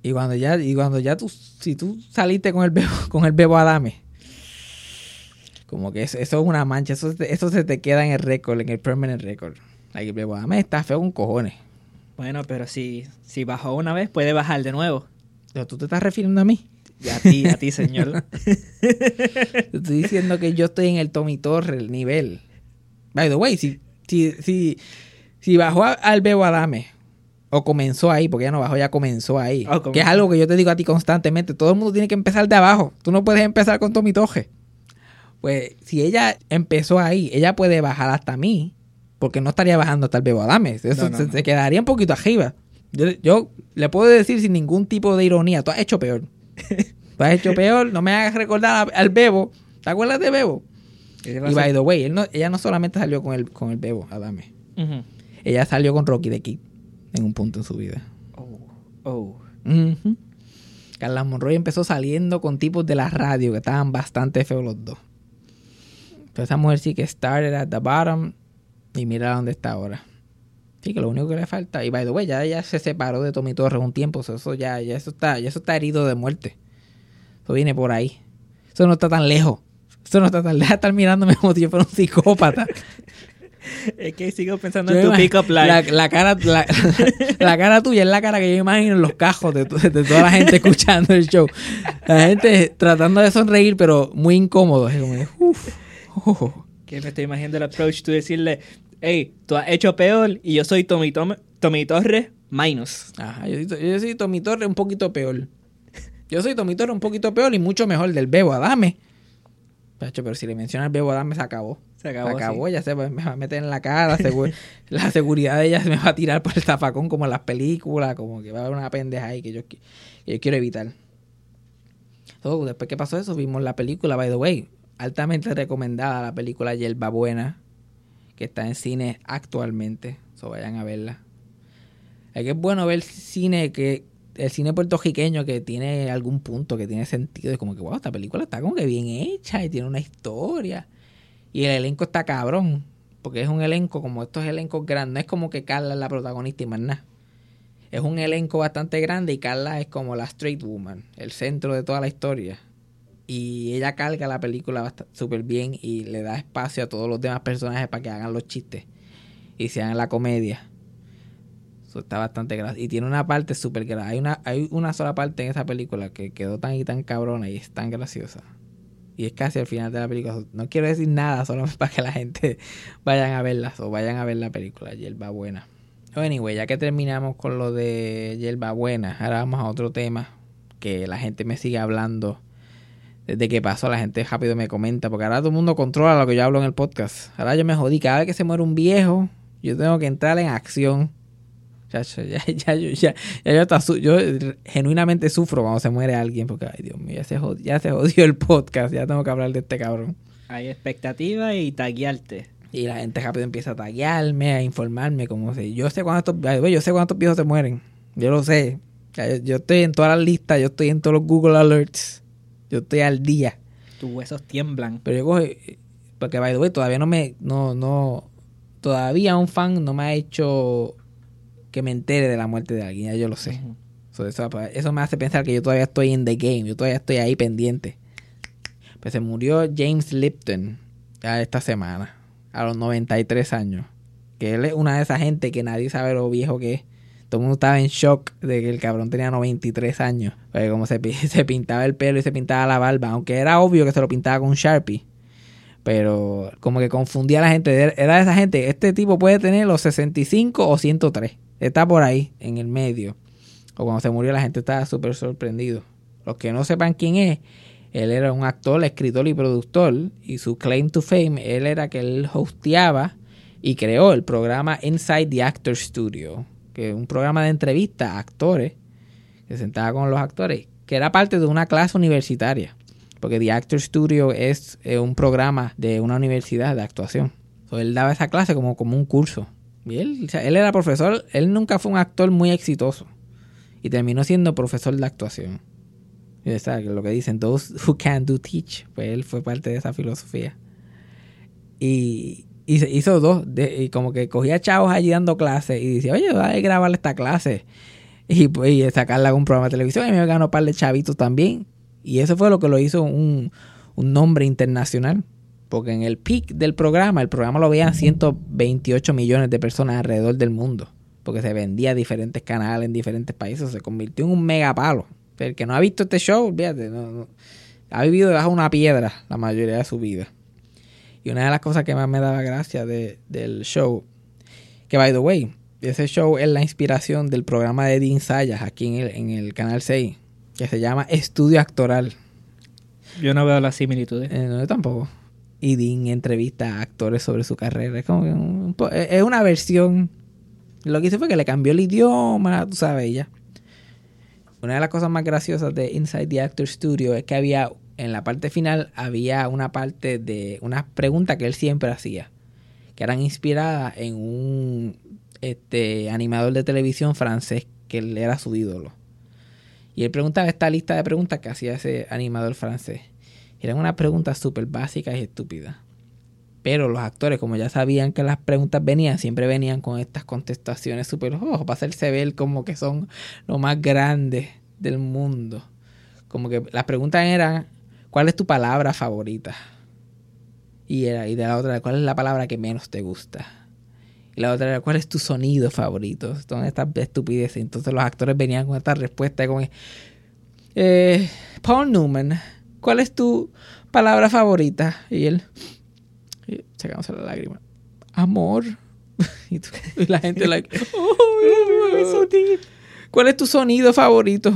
Speaker 1: Y cuando ya, y cuando ya tú, si tú saliste con el Bebo, con el Bebo Adame, como que eso, eso es una mancha, eso, eso se te queda en el récord, en el permanent record. Like, el Bebo Adame está feo con cojones.
Speaker 3: Bueno, pero si, si bajó una vez, puede bajar de nuevo.
Speaker 1: Pero tú te estás refiriendo a mí.
Speaker 3: Y a ti, a ti, señor.
Speaker 1: Te estoy diciendo que yo estoy en el Tommy Torre, el nivel. By the way, si, si, si, si bajó a- al Bebo Adame, o comenzó ahí, porque ya no bajó, ya comenzó ahí.
Speaker 3: Oh, comenzó.
Speaker 1: que es algo que yo te digo a ti constantemente. Todo el mundo tiene que empezar de abajo. Tú no puedes empezar con Tommy. Pues si ella empezó ahí, ella puede bajar hasta mí, porque no estaría bajando hasta el Bebo Adame. Eso
Speaker 3: No, no,
Speaker 1: se,
Speaker 3: no.
Speaker 1: se quedaría un poquito arriba. Yo, yo le puedo decir sin ningún tipo de ironía, tú has hecho peor. tú has hecho peor, no me hagas recordar al Bebo. ¿Te acuerdas de Bebo? Y by the way, él ella no solamente salió con el, con el Bebo, Adame.
Speaker 3: Ujú.
Speaker 1: Ella salió con Rocky the Kid en un punto en su vida.
Speaker 3: Oh, oh.
Speaker 1: Carla Monroy empezó saliendo con tipos de la radio que estaban bastante feos los dos. Pero esa mujer sí que started at the bottom y mira dónde está ahora. Sí, que lo único que le falta. Y by the way, ya ella se separó de Tommy Torres un tiempo. so Eso ya, ya eso está, ya eso está herido de muerte. Eso viene por ahí. Eso no está tan lejos. Eso no está tan lejos. Estar mirándome como si yo fuera un psicópata.
Speaker 3: Es que sigo pensando
Speaker 1: Yo
Speaker 3: en tu
Speaker 1: me
Speaker 3: pick-up
Speaker 1: imag-
Speaker 3: line.
Speaker 1: La, la cara, la, la cara tuya es la cara que yo imagino en los cajos de, to- de toda la gente escuchando el show. La gente tratando de sonreír, pero muy incómodo. Es como de, uf, oh.
Speaker 3: Que me estoy imaginando el approach, tú decirle, hey, tú has hecho peor y yo soy Tommy, Tom- Tommy Torres minus.
Speaker 1: Ajá, yo, soy- yo soy Tommy Torre un poquito peor. Yo soy Tommy Torre un poquito peor y mucho mejor del Bebo Adame. Pacho, pero si le mencionas Bebo Adame se acabó.
Speaker 3: Se acabó,
Speaker 1: Se acabó,
Speaker 3: sí.
Speaker 1: ya se va, me va a meter en la cara. la seguridad de ella se me va a tirar por el zafacón como en las películas. Como que va a haber una pendeja ahí que yo, qui- que yo quiero evitar. So, después que pasó eso, vimos la película, by the way. Altamente recomendada la película Yerba Buena. Que está en cine actualmente. So, vayan a verla. Es que es bueno ver cine que. El cine puertorriqueño que tiene algún punto, que tiene sentido. Es como que, wow, esta película está como que bien hecha y tiene una historia. Y el elenco está cabrón. Porque es un elenco como estos elencos grandes. No es como que Carla es la protagonista y más nada. Es un elenco bastante grande y Carla es como la straight woman. El centro de toda la historia. Y ella carga la película súper bien y le da espacio a todos los demás personajes para que hagan los chistes. Y se hagan la comedia. Eso está bastante gracioso. Y tiene una parte súper graciosa. Hay una, hay una sola parte en esa película que quedó tan y tan cabrona y es tan graciosa. Y es casi al final de la película. No quiero decir nada, solo para que la gente vayan a verla o vayan a ver la película Yerba Buena. Anyway, ya que terminamos con lo de Yerba Buena, ahora vamos a otro tema que la gente me sigue hablando. Desde que pasó, la gente rápido me comenta, porque ahora todo el mundo controla lo que yo hablo en el podcast. Ahora yo me jodí, cada vez que se muere un viejo, yo tengo que entrar en acción. Chacho, ya, ya, yo- ya, ya yo, hasta su- yo genuinamente sufro cuando se muere alguien, porque, ay Dios mío, ya se, jodió, ya se jodió el podcast, ya tengo que hablar de este cabrón.
Speaker 3: Hay expectativa y taguearte.
Speaker 1: Y la gente rápido empieza a taguearme, a informarme, como si yo sé cuántos, yo sé cuántos viejos se mueren. Yo lo sé. Yo estoy en todas las listas, yo estoy en todos los Google Alerts. Yo estoy al día.
Speaker 3: Tus huesos tiemblan.
Speaker 1: Pero yo cojo, eh, porque by the way, todavía no me, no, no, todavía un fan no me ha hecho que me entere de la muerte de alguien, ya yo lo sé.
Speaker 3: Ujú.
Speaker 1: So, eso, eso me hace pensar que yo todavía estoy en the game, yo todavía estoy ahí pendiente. Pues se murió James Lipton ya esta semana, a los 93 años. Que él es una de esas gente que nadie sabe lo viejo que es. Todo el mundo estaba en shock de que el cabrón tenía 93 años. Porque como se, pi- se pintaba el pelo y se pintaba la barba, aunque era obvio que se lo pintaba con Sharpie. Pero como que confundía a la gente. Era de esa gente, este tipo puede tener los 65 o 103. Está por ahí, en el medio. O cuando se murió la gente estaba súper sorprendido. Los que no sepan quién es, él era un actor, escritor y productor. Y su claim to fame, él era que él hosteaba y creó el programa Inside the Actor Studio, que un programa de entrevistas a actores, que sentaba con los actores, que era parte de una clase universitaria. Porque The Actor Studio es un programa de una universidad de actuación. So, él daba esa clase como, como un curso. Y él, él era profesor, él nunca fue un actor muy exitoso. Y terminó siendo profesor de actuación. Lo que dicen, those who can do teach. Pues él fue parte de esa filosofía. Y, y se hizo dos. de- y como que cogía chavos allí dando clases y decía, oye, voy a grabar esta clase. Y, pues, y sacarla a un programa de televisión. Y me ganó un par de chavitos también. Y eso fue lo que lo hizo un, un nombre internacional. Porque en el peak del programa, el programa lo veían 128 millones de personas alrededor del mundo. Porque se vendía a diferentes canales en diferentes países. Se convirtió en un mega palo. El que no ha visto este show, fíjate, no- no- ha vivido debajo de una piedra la mayoría de su vida. Y una de las cosas que más me daba gracia de- del show, que by the way, ese show es la inspiración del programa de Dean Sayas aquí en el, en el Canal 6, que se llama Estudio Actoral.
Speaker 3: Yo no veo las similitudes.
Speaker 1: Eh, no, yo tampoco. Y Dean entrevista a actores sobre su carrera. Es como que un- un po- es una versión. Lo que hizo fue que le cambió el idioma, tú sabes, ya. Una de las cosas más graciosas de Inside the Actor Studio es que había, en la parte final, había una parte de unas preguntas que él siempre hacía, que eran inspiradas en un este, animador de televisión francés que él era su ídolo. Y él preguntaba esta lista de preguntas que hacía ese animador francés. Eran unas preguntas súper básicas y estúpidas. Pero los actores, como ya sabían que las preguntas venían, siempre venían con estas contestaciones súper oh, para hacerse ver como que son lo más grande del mundo. Como que las preguntas eran, ¿cuál es tu palabra favorita? Y, era, y de la otra, ¿cuál es la palabra que menos te gusta? Y la otra era, ¿cuál es tu sonido favorito? Son estas estupideces. Entonces los actores venían con esta respuesta con eh, Paul Newman, ¿cuál es tu palabra favorita? Y él, y sacándose la lágrima, amor. y, tú- y la gente, like, "Oh, ¿cuál es tu sonido favorito?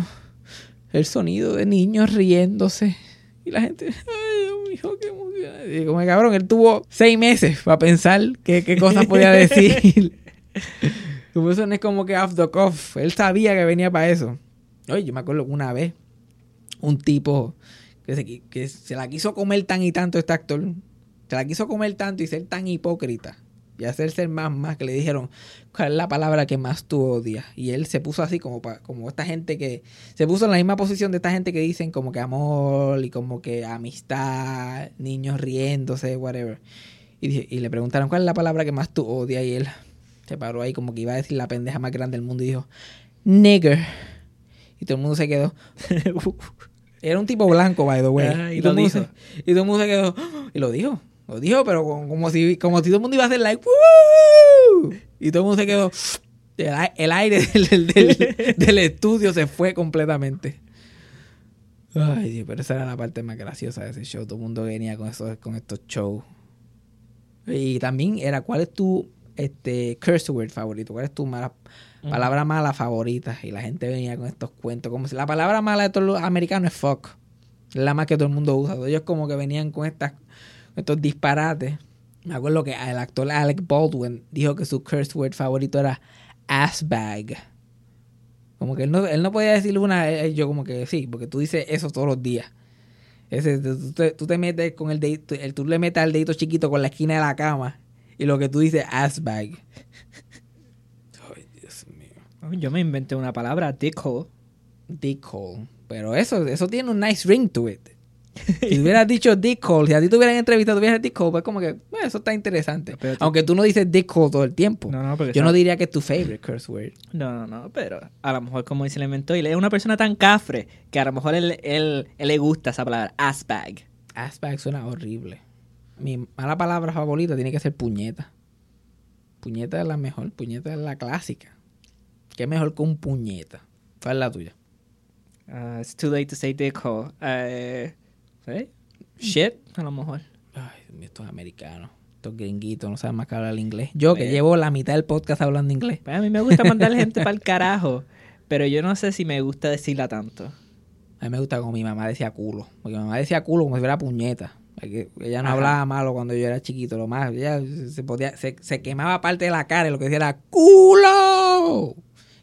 Speaker 1: El sonido de niños riéndose. Y la gente, ay, Dios mío, qué emoción. Y como cabrón, él tuvo seis meses para pensar qué, qué cosas podía decir. Como eso no es como que off the cuff. Él sabía que venía para eso. Oye, yo me acuerdo una vez un tipo que se, qui- que se la quiso comer tan y tanto este actor. Se la quiso comer tanto y ser tan hipócrita. Y hacerse el más más que le dijeron, ¿cuál es la palabra que más tú odias? Y él se puso así como pa- como esta gente que... Se puso en la misma posición de esta gente que dicen como que amor y como que amistad, niños riéndose, whatever. Y, y le preguntaron, ¿cuál es la palabra que más tú odias? Y él se paró ahí como que iba a decir la pendeja más grande del mundo y dijo, nigger. Y todo el mundo se quedó. Era un tipo blanco, by the way.
Speaker 3: Ah, y
Speaker 1: todo
Speaker 3: lo
Speaker 1: el mundo
Speaker 3: dijo.
Speaker 1: se- y todo el mundo se quedó. "Ah", Y lo dijo. Lo dijo, pero como, si, como si todo el mundo iba a hacer like. "Woo". Y todo el mundo se quedó. El, ai- el aire del, del- del- del estudio se fue completamente. Ay, Dios, pero esa era la parte más graciosa de ese show. Todo el mundo venía con, esos, con estos shows. Y también era, ¿cuál es tu este, curse word favorito? ¿Cuál es tu mala, palabra mala favorita? Y la gente venía con estos cuentos. Como si la palabra mala de todos los americanos es fuck. Es la más que todo el mundo usa. Ellos como que venían con estas, estos disparates. Me acuerdo que el actor Alec Baldwin dijo que su curse word favorito era ass bag. Como que él no, él no podía decirle una, eh, yo como que sí, porque tú dices eso todos los días. Ese, tú, te, tú te metes con el dedito, el, tú le metes al dedito chiquito con la esquina de la cama y lo que tú dices, ass bag. Ay, Dios mío.
Speaker 3: Yo me inventé una palabra, dickhole.
Speaker 1: Dick hole. Pero eso, eso tiene un nice ring to it. Si hubieras dicho dick hole, si a ti te hubieran entrevistado, tuvieras dick hole, pues como que, bueno, eso está interesante.
Speaker 3: Pero
Speaker 1: Aunque tú no dices dick hole todo el tiempo.
Speaker 3: No, no, porque
Speaker 1: Yo no diría que es tu favorite curse word.
Speaker 3: No, no, no, pero a lo mejor como dice y él es una persona tan cafre que a lo mejor él, él, él le gusta esa palabra, ass bag.
Speaker 1: Ass bag suena horrible. Mi mala palabra favorita tiene que ser puñeta. Puñeta es la mejor, puñeta es la clásica. ¿Qué mejor que un puñeta? ¿Cuál es la tuya?
Speaker 3: Uh, it's too late to say dickhole. Uh, ¿sí? Shit, a lo mejor.
Speaker 1: Ay, estos americanos, estos gringuitos, no saben más que hablar el inglés. Yo que
Speaker 3: Eh.
Speaker 1: llevo la mitad del podcast hablando inglés.
Speaker 3: Pues a mí me gusta mandar gente para el carajo, pero yo no sé si me gusta decirla tanto.
Speaker 1: A mí me gusta como mi mamá decía culo. Porque mi mamá decía culo como si fuera puñeta. Ella no
Speaker 3: Ajá.
Speaker 1: hablaba malo cuando yo era chiquito. Lo más, ella se podía, se, se quemaba parte de la cara y lo que decía era culo.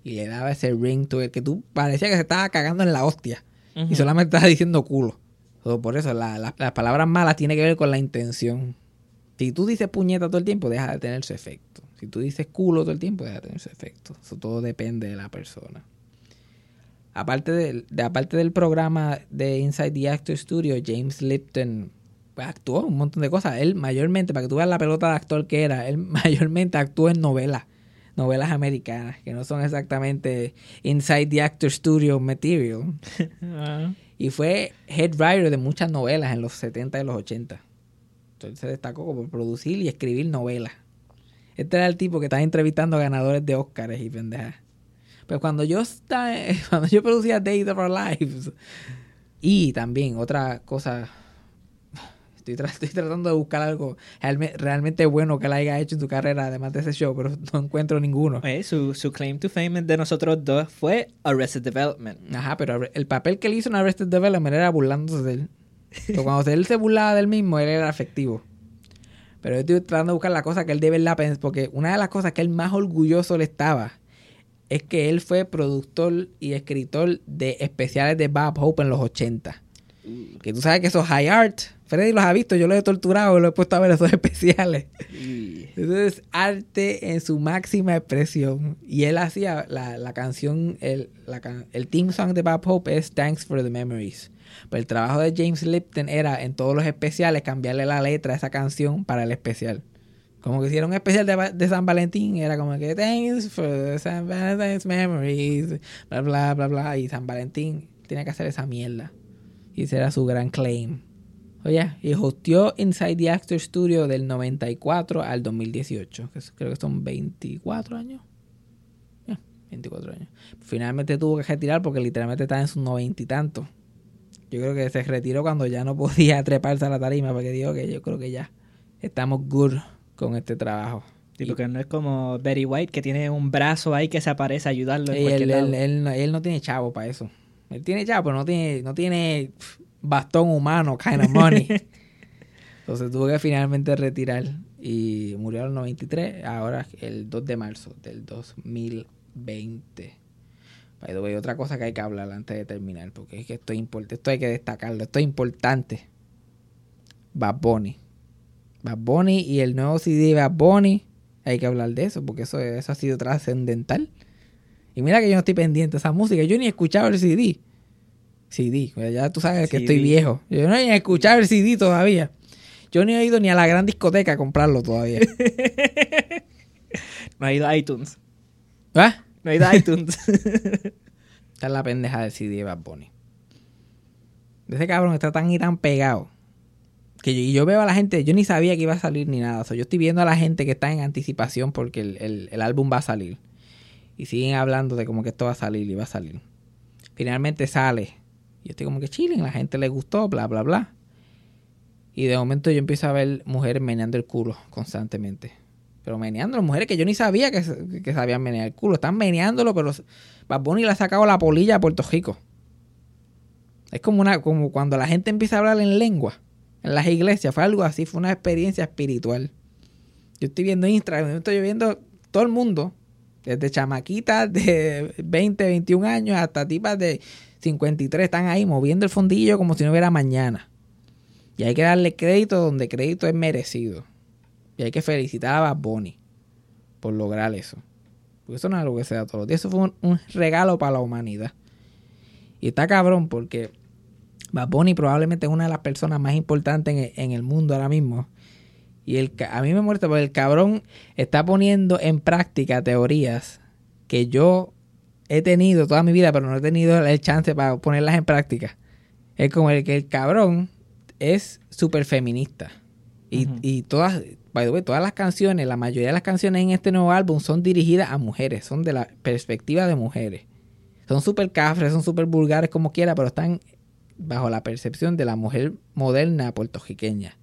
Speaker 1: Y le daba ese ring to que tú parecía que se estaba cagando en la hostia. Y solamente estaba diciendo culo. So, por eso la- la- las palabras malas tienen que ver con la intención. Si tú dices puñeta todo el tiempo, deja de tener su efecto. Si tú dices culo todo el tiempo, deja de tener su efecto. Eso todo depende de la persona. Aparte, de, aparte del programa de Inside the Actor Studio, James Lipton pues, actuó un montón de cosas. Él mayormente, para que tú veas la pelota de actor que era, él mayormente actuó en novelas. Novelas americanas, que no son exactamente Inside the Actor Studio material. Y fue head writer de muchas novelas en los 70 y los 80. Entonces se destacó por producir y escribir novelas. Este era el tipo que estaba entrevistando a ganadores de Oscars y pendejas. Pues cuando yo estaba, cuando yo producía Days of Our Lives, y también otra cosa, estoy, tra- estoy tratando de buscar algo realme- realmente bueno que él haya hecho en su carrera, además de ese show, pero no encuentro ninguno.
Speaker 3: Su, su claim to fame de nosotros dos fue Arrested Development.
Speaker 1: Ajá, pero el papel que él hizo en Arrested Development era burlándose de él. Pero cuando él se burlaba del mismo, él era efectivo. Pero yo estoy tratando de buscar la cosa que él de verdad pensó, porque una de las cosas que él más orgulloso le estaba es que él fue productor y escritor de especiales de Bob Hope en los 80. Que tú sabes que esos high art, Freddy los ha visto, yo los he torturado, lo he puesto a ver esos especiales. Entonces, arte en su máxima expresión. Y él hacía la, la canción, el, la el team song de Bob Hope es Thanks for the Memories. Pero el trabajo de James Lipton era en todos los especiales cambiarle la letra a esa canción para el especial. Como que hicieron un especial de, de San Valentín, era como que Thanks for the San Valentine's Memories, bla, bla, bla, bla. Y San Valentín tenía que hacer esa mierda. Y ese era su gran claim. Oye, y hosteó Inside the Actor Studio del 94 al 2018. Que creo que son 24 años. Ya, 24 años. Finalmente tuvo que retirar porque literalmente estaba en sus noventa y tantos. Yo creo que se retiró cuando ya no podía treparse a la tarima porque dijo que yo creo que ya estamos good con este trabajo.
Speaker 3: Sí, porque no es como Betty White que tiene un brazo ahí que se aparece a ayudarlo en
Speaker 1: Y
Speaker 3: cualquier
Speaker 1: él,
Speaker 3: lado.
Speaker 1: él- él no- él no tiene chavo para eso. Él tiene chavo, pero no tiene, no tiene bastón humano, kind of money. Entonces tuvo que finalmente retirar y murió a los 93, ahora el 2 de marzo del 2020. By the way, otra cosa que hay que hablar antes de terminar, porque es que esto, es import- esto hay que destacarlo, esto es importante. Bad Bunny. Bad Bunny y el nuevo CD de Bad Bunny, hay que hablar de eso, porque eso, eso ha sido trascendental. Y mira que yo no estoy pendiente de esa música, yo ni he escuchado el CD. CD, pues ya tú sabes que
Speaker 3: CD.
Speaker 1: estoy viejo. Yo no he escuchado el CD todavía. Yo ni he ido ni a la gran discoteca a comprarlo todavía.
Speaker 3: No ha ido a iTunes.
Speaker 1: ¿Ah?
Speaker 3: No ha ido a iTunes.
Speaker 1: Esta es la pendeja del CD de Bad Bunny. Ese cabrón está tan y tan pegado. Que yo, y yo veo a la gente, yo ni sabía que iba a salir ni nada. O sea, yo estoy viendo a la gente que está en anticipación porque el, el- el álbum va a salir. Y siguen hablando de como que esto va a salir y va a salir. Finalmente sale. Yo estoy como que chilling, la gente le gustó, bla, bla, bla. Y de momento yo empiezo a ver mujeres meneando el culo constantemente. Pero meneando, mujeres que yo ni sabía que, que sabían menear el culo. Están meneándolo, pero Bad le ha sacado la polilla a Puerto Rico. Es como una, como cuando la gente empieza a hablar en lengua en las iglesias. Fue algo así, fue una experiencia espiritual. Yo estoy viendo Instagram, estoy viendo todo el mundo, desde chamaquitas de 20, 21 años hasta tipas de 53, están ahí moviendo el fondillo como si no hubiera mañana. Y hay que darle crédito donde crédito es merecido. Y hay que felicitar a Bad Bunny por lograr eso. Porque eso no es algo que se da todos los días. Eso fue un, regalo para la humanidad. Y está cabrón porque Bad Bunny probablemente es una de las personas más importantes en el, en el mundo ahora mismo. Y el, a mí me muerto porque el cabrón está poniendo en práctica teorías que yo he tenido toda mi vida, pero no he tenido el chance para ponerlas en práctica. Es como el que el cabrón es súper feminista. Y, y todas, by the way, todas las canciones, la mayoría de las canciones en este nuevo álbum son dirigidas a mujeres, son de la perspectiva de mujeres. Son súper cafres, son súper vulgares como quiera, pero están bajo la percepción de la mujer moderna puertorriqueña.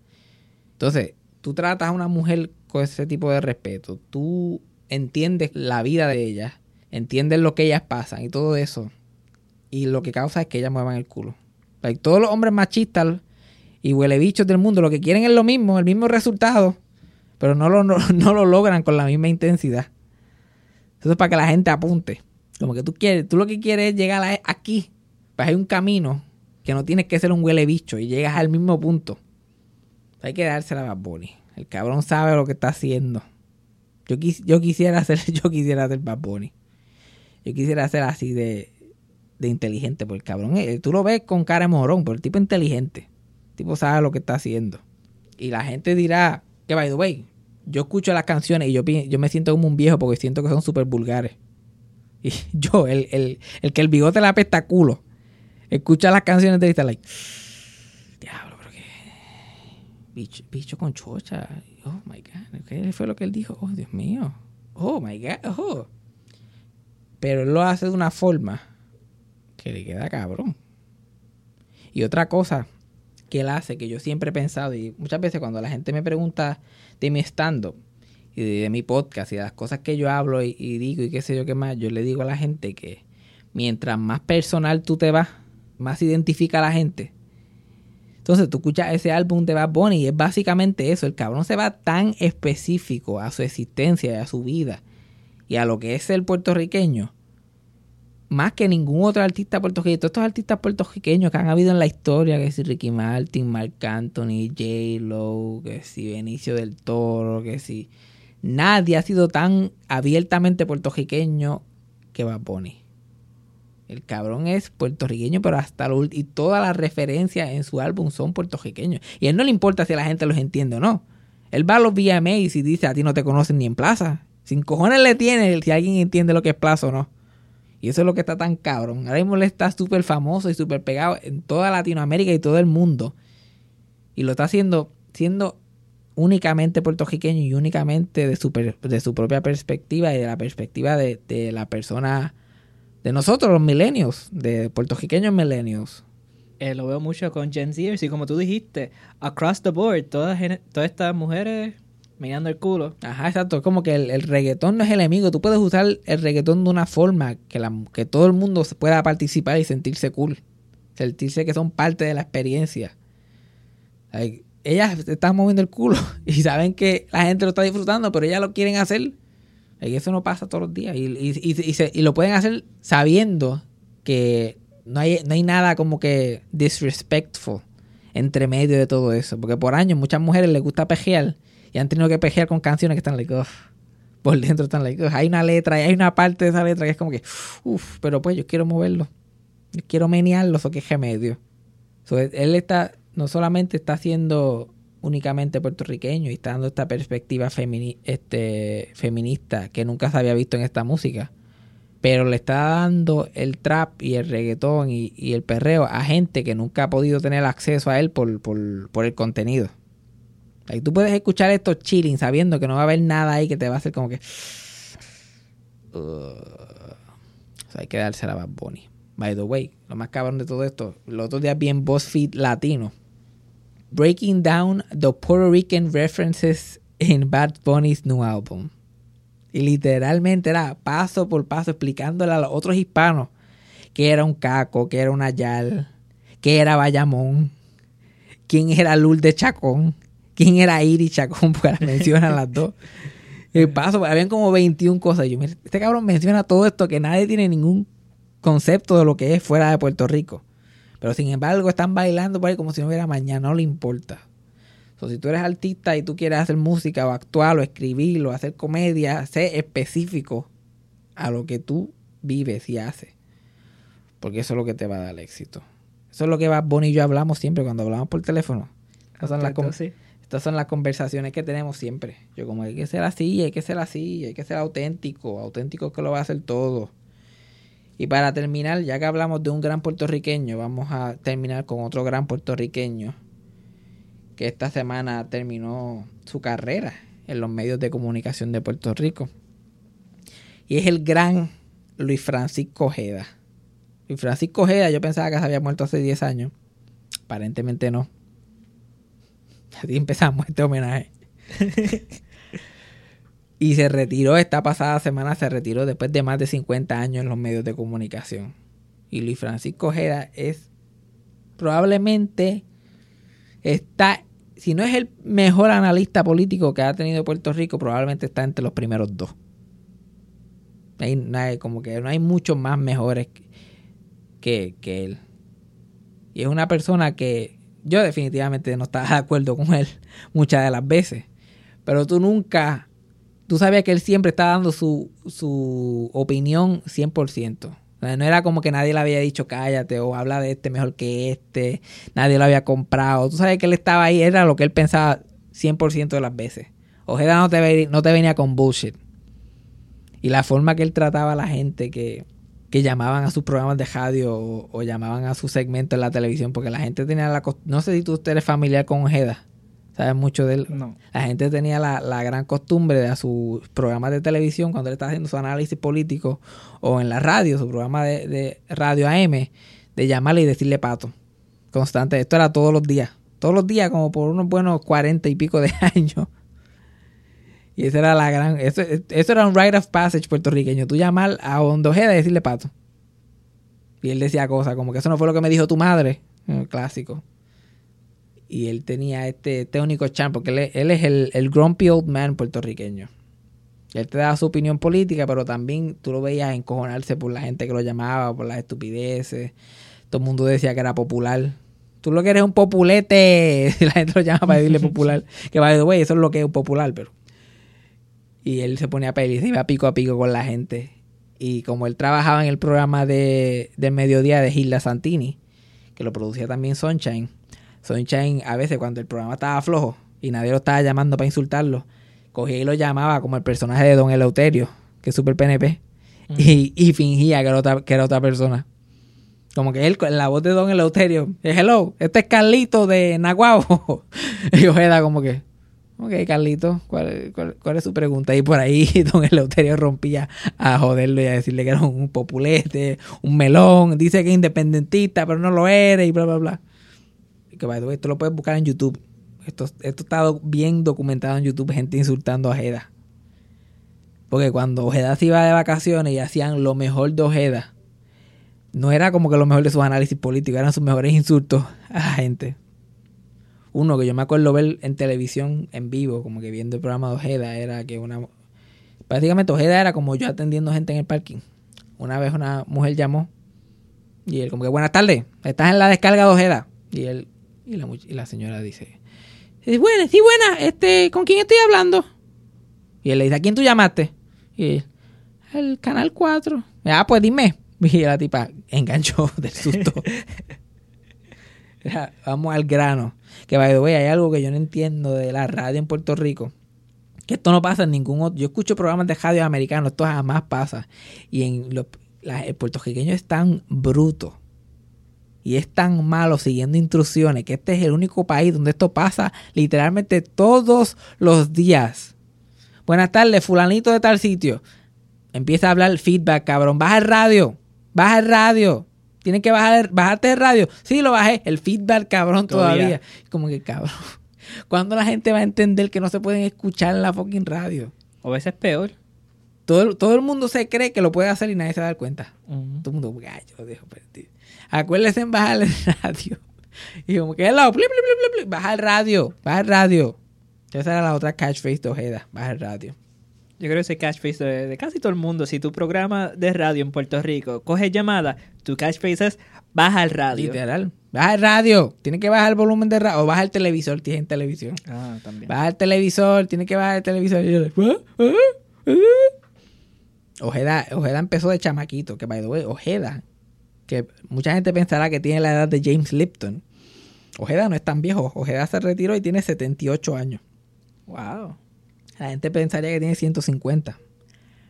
Speaker 1: Entonces, tú tratas a una mujer con ese tipo de respeto, tú entiendes la vida de ellas, entiendes lo que ellas pasan y todo eso. y lo que causa es que ellas muevan el culo. Like, todos los hombres machistas y huele bichos del mundo lo que quieren es lo mismo, el mismo resultado, pero no lo, no, no lo logran con la misma intensidad. Eso es para que la gente apunte. Como que tú quieres, tú lo que quieres es llegar aquí. Pues hay un camino que no tienes que ser un huele bicho y llegas al mismo punto. Hay que dársela a Bad. El cabrón sabe lo que está haciendo. Yo, quis- yo quisiera ser, yo quisiera ser Bad Bunny. Yo quisiera ser así de, de inteligente, porque el cabrón, eh, tú lo ves con cara de morón, pero el tipo inteligente. El tipo sabe lo que está haciendo. Y la gente dirá, que by the way, yo escucho las canciones y yo, yo me siento como un viejo porque siento que son súper vulgares. Y yo, el, el, el que el bigote le apesta culo, escucha las canciones de está like, diablo, pero que bicho, bicho con chocha. Oh my god, ¿qué fue lo que él dijo? Oh, Dios mío. Oh my god, oh. Pero él lo hace de una forma que le queda cabrón. Y otra cosa que él hace, que yo siempre he pensado, y muchas veces cuando la gente me pregunta de mi stand-up y de, mi podcast y de las cosas que yo hablo y, y digo y qué sé yo qué más, yo le digo a la gente que mientras más personal tú te vas, más identifica a la gente. Entonces tú escuchas ese álbum de Bad Bunny y es básicamente eso. El cabrón se va tan específico a su existencia y a su vida y a lo que es el puertorriqueño. Más que ningún otro artista puertorriqueño. Todos estos artistas puertorriqueños que han habido en la historia, que si Ricky Martin, Marc Anthony, J-Lo, que si Benicio del Toro, que si... Nadie ha sido tan abiertamente puertorriqueño que Bad Bunny. El cabrón es puertorriqueño, pero hasta lo. Y todas las referencias en su álbum son puertorriqueños. Y él no le importa si la gente los entiende o no. Él va a los VMAs y dice: A ti no te conocen ni en plaza. Sin cojones le tiene si alguien entiende lo que es plaza o no. Y eso es lo que está tan cabrón. Ahora mismo le está súper famoso y súper pegado en toda Latinoamérica y todo el mundo. Y lo está haciendo siendo únicamente puertorriqueño y únicamente de su, per- de su propia perspectiva y de la perspectiva de, la persona, de nosotros los milenios, de puertorriqueños milenios.
Speaker 3: Eh, lo veo mucho con Gen Zers y como tú dijiste, across the board, todas, todas estas mujeres mirando el culo.
Speaker 1: Ajá, exacto. Es como que el, el reggaetón no es el enemigo. Tú puedes usar el reggaetón de una forma que, la, que todo el mundo pueda participar y sentirse cool. Sentirse que son parte de la experiencia. Like, ellas están moviendo el culo y saben que la gente lo está disfrutando, pero ellas lo quieren hacer. Y eso no pasa todos los días. Y, y, y lo pueden hacer sabiendo que no hay, no hay nada como que disrespectful entre medio de todo eso. Porque por años muchas mujeres les gusta pejear y han tenido que pejear con canciones que están like, "Ugh". por dentro están like, "Ugh". hay una letra y hay una parte de esa letra que es como que, uff, pero pues yo quiero moverlo. Yo quiero menearlo, eso que es remedio. So, él- está, no solamente está siendo únicamente puertorriqueño y está dando esta perspectiva este, feminista que nunca se había visto en esta música, pero le está dando el trap y el reggaetón y, el perreo a gente que nunca ha podido tener acceso a él por el contenido. Like, tú puedes escuchar esto chilling sabiendo que no va a haber nada ahí que te va a hacer como que... Uh, o sea, hay que dársela a Bad Bunny. By the way, lo más cabrón de todo esto, los otros días vi en BuzzFeed Latino. Breaking down the Puerto Rican references in Bad Bunny's new album. Y literalmente era paso por paso explicándole a los otros hispanos que era un caco, que era una yal, que era Bayamón, quién era Lul de Chacón, quién era Iris Chacón, porque las mencionan las dos. El paso, habían como 21 cosas. Yo, mira, este cabrón menciona todo esto que nadie tiene ningún concepto de lo que es fuera de Puerto Rico. Pero sin embargo están bailando por ahí como si no hubiera mañana, no le importa. So, si tú eres artista y tú quieres hacer música o actuar o escribir o hacer comedia, sé específico a lo que tú vives y haces. Porque eso es lo que te va a dar éxito. Eso es lo que Bad Bunny y yo hablamos siempre cuando hablamos por teléfono. Estas son, las,
Speaker 3: Sí.
Speaker 1: Estas son las conversaciones que tenemos siempre. Yo como hay que ser así, hay que ser así, hay que ser auténtico. Auténtico que lo va a hacer todo. Y para terminar, ya que hablamos de un gran puertorriqueño, vamos a terminar con otro gran puertorriqueño que esta semana terminó su carrera en los medios de comunicación de Puerto Rico. Y es el gran Luis Francisco Ojeda. Luis Francisco Ojeda, yo pensaba que se había muerto hace 10 años. Aparentemente no. Así empezamos este homenaje. y se retiró esta pasada semana, se retiró después de más de 50 años en los medios de comunicación. Y Luis Francisco Ojeda es probablemente está, si no es el mejor analista político que ha tenido Puerto Rico, probablemente está entre los primeros dos. Hay, como que no hay muchos más mejores que, que él. Y es una persona que yo definitivamente no estaba de acuerdo con él muchas de las veces. Pero tú nunca, tú sabías que él siempre estaba dando su, su opinión 100%. O sea, no era como que nadie le había dicho cállate o habla de este mejor que este, nadie lo había comprado. Tú sabes que él estaba ahí, era lo que él pensaba 100% de las veces. Ojeda no te, no te venía con bullshit. Y la forma que él trataba a la gente que, que llamaban a sus programas de radio o, o llamaban a su segmento en la televisión, porque la gente tenía la... No sé si tú eres familiar con Ojeda, sabes mucho de él.
Speaker 3: No.
Speaker 1: La gente tenía la, la gran costumbre de a sus programas de televisión, cuando él estaba haciendo su análisis político, o en la radio, su programa de, de radio AM, de llamarle y decirle pato. Constante. Esto era todos los días. Todos los días, como por unos buenos cuarenta y pico de años. Y esa era la gran. Eso, eso era un rite of passage puertorriqueño. Tú llamar a Hondo Ojeda y decirle pato. Y él decía cosas como que eso no fue lo que me dijo tu madre. Un clásico. Y él tenía este, este único charm, porque él, es- él es el, el grumpy old man puertorriqueño. Él te daba su opinión política, pero también tú lo veías encojonarse por la gente que lo llamaba, por las estupideces. Todo el mundo decía que era popular. Tú lo que eres un populete. La gente lo llama para decirle popular. Que by the way, eso es lo que es un popular, pero. Y él se ponía a pelear, se iba pico a pico con la gente. Y como él trabajaba en el programa de, del mediodía de Gilda Santini, que lo producía también Sunshine, Sunshine a veces cuando el programa estaba flojo y nadie lo estaba llamando para insultarlo, cogía y lo llamaba como el personaje de Don Eleuterio, que es super PNP, y, y fingía que era, otra, que era otra persona. Como que él, con la voz de Don Eleuterio, eh, hello, este es Carlito de Naguabo. y Ojeda como que, ok, Carlito, ¿cuál, es su pregunta? Y por ahí Don Eleuterio rompía a joderlo y a decirle que era un populete, un melón, dice que es independentista, pero no lo eres y bla, bla, bla. Y que, by esto lo puedes buscar en YouTube. Esto, esto está bien documentado en YouTube, gente insultando a Ojeda. Porque cuando Ojeda se iba de vacaciones y hacían lo mejor de Ojeda, no era como que lo mejor de sus análisis políticos, eran sus mejores insultos a la gente. Uno que yo me acuerdo ver en televisión en vivo, como que viendo el programa de Ojeda, era que una... Prácticamente Ojeda era como yo atendiendo gente en el parking. Una vez una mujer llamó y él como que, buenas tardes, estás en la descarga de Ojeda. Y él, y la, y la señora dice, "Eh, buena, sí, buena, este, ¿con quién estoy hablando? Y él le dice, ¿a quién tú llamaste? Y él, el canal 4. Ah, pues dime. Y la tipa enganchó del susto. Vamos al grano. Que by the hay algo que yo no entiendo de la radio en Puerto Rico. Que esto no pasa en ningún otro. Yo escucho programas de radio americanos, esto jamás pasa. Y en los, la- el puertorriqueño es tan bruto y es tan malo siguiendo instrucciones que este es el único país donde esto pasa literalmente todos los días. Buenas tardes, fulanito de tal sitio. Empieza a hablar feedback, cabrón. Baja el radio. Baja el radio. Tienes que bajar, bajarte el radio. Sí, lo bajé. El feedback, cabrón, todavía.
Speaker 3: Todavía.
Speaker 1: Como que, cabrón. ¿Cuándo la gente va a entender que no se pueden escuchar en la fucking radio?
Speaker 3: O a veces peor.
Speaker 1: Todo, el- todo el mundo se cree que lo puede hacer y nadie se da cuenta.
Speaker 3: Ujú.
Speaker 1: Todo el mundo, gallo, dejo perdido. Acuérdense en bajar el radio. Y como que, pli, pli, baja el radio, baja el radio. Esa era la otra catchphrase de Ojeda, baja el radio.
Speaker 3: Yo creo que ese catchphrase de, de casi todo el mundo. Si tu programa de radio en Puerto Rico coge llamada, tu catchphrase es baja el radio.
Speaker 1: Literal. Baja el radio. Tiene que bajar el volumen de radio. O baja el televisor, tiene televisión.
Speaker 3: Ah, también.
Speaker 1: Baja el televisor, tiene que bajar el televisor. Y yo, "¿Ah? ¿Ah? ¿Ah?". Ojeda, Ojeda empezó de chamaquito, que by the way, Ojeda, que mucha gente pensará que tiene la edad de James Lipton. Ojeda no es tan viejo. Ojeda se retiró y tiene 78 años.
Speaker 3: Wow.
Speaker 1: La gente pensaría que tiene 150.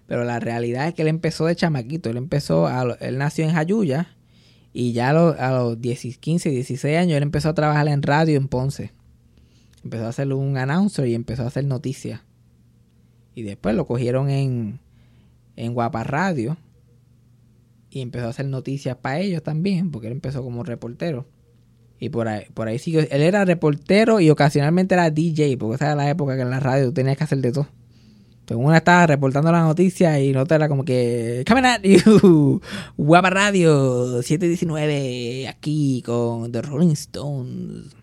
Speaker 1: Pero la realidad es que él empezó de chamaquito. Él empezó, él nació en Jayuya y ya a, los- a los 10, 15, 16 años él empezó a trabajar en radio en Ponce. Empezó a hacer un announcer y empezó a hacer noticias. Y después lo cogieron en, en Guapa Radio y empezó a hacer noticias para ellos también, porque él empezó como reportero. Y por ahí, por ahí siguió. Él era reportero y ocasionalmente era DJ, porque esa era la época que en la radio tú tenías que hacer de todo. Según una estaba reportando la noticia y no era como que Coming at you, Guapa Radio 719 aquí con The Rolling Stones.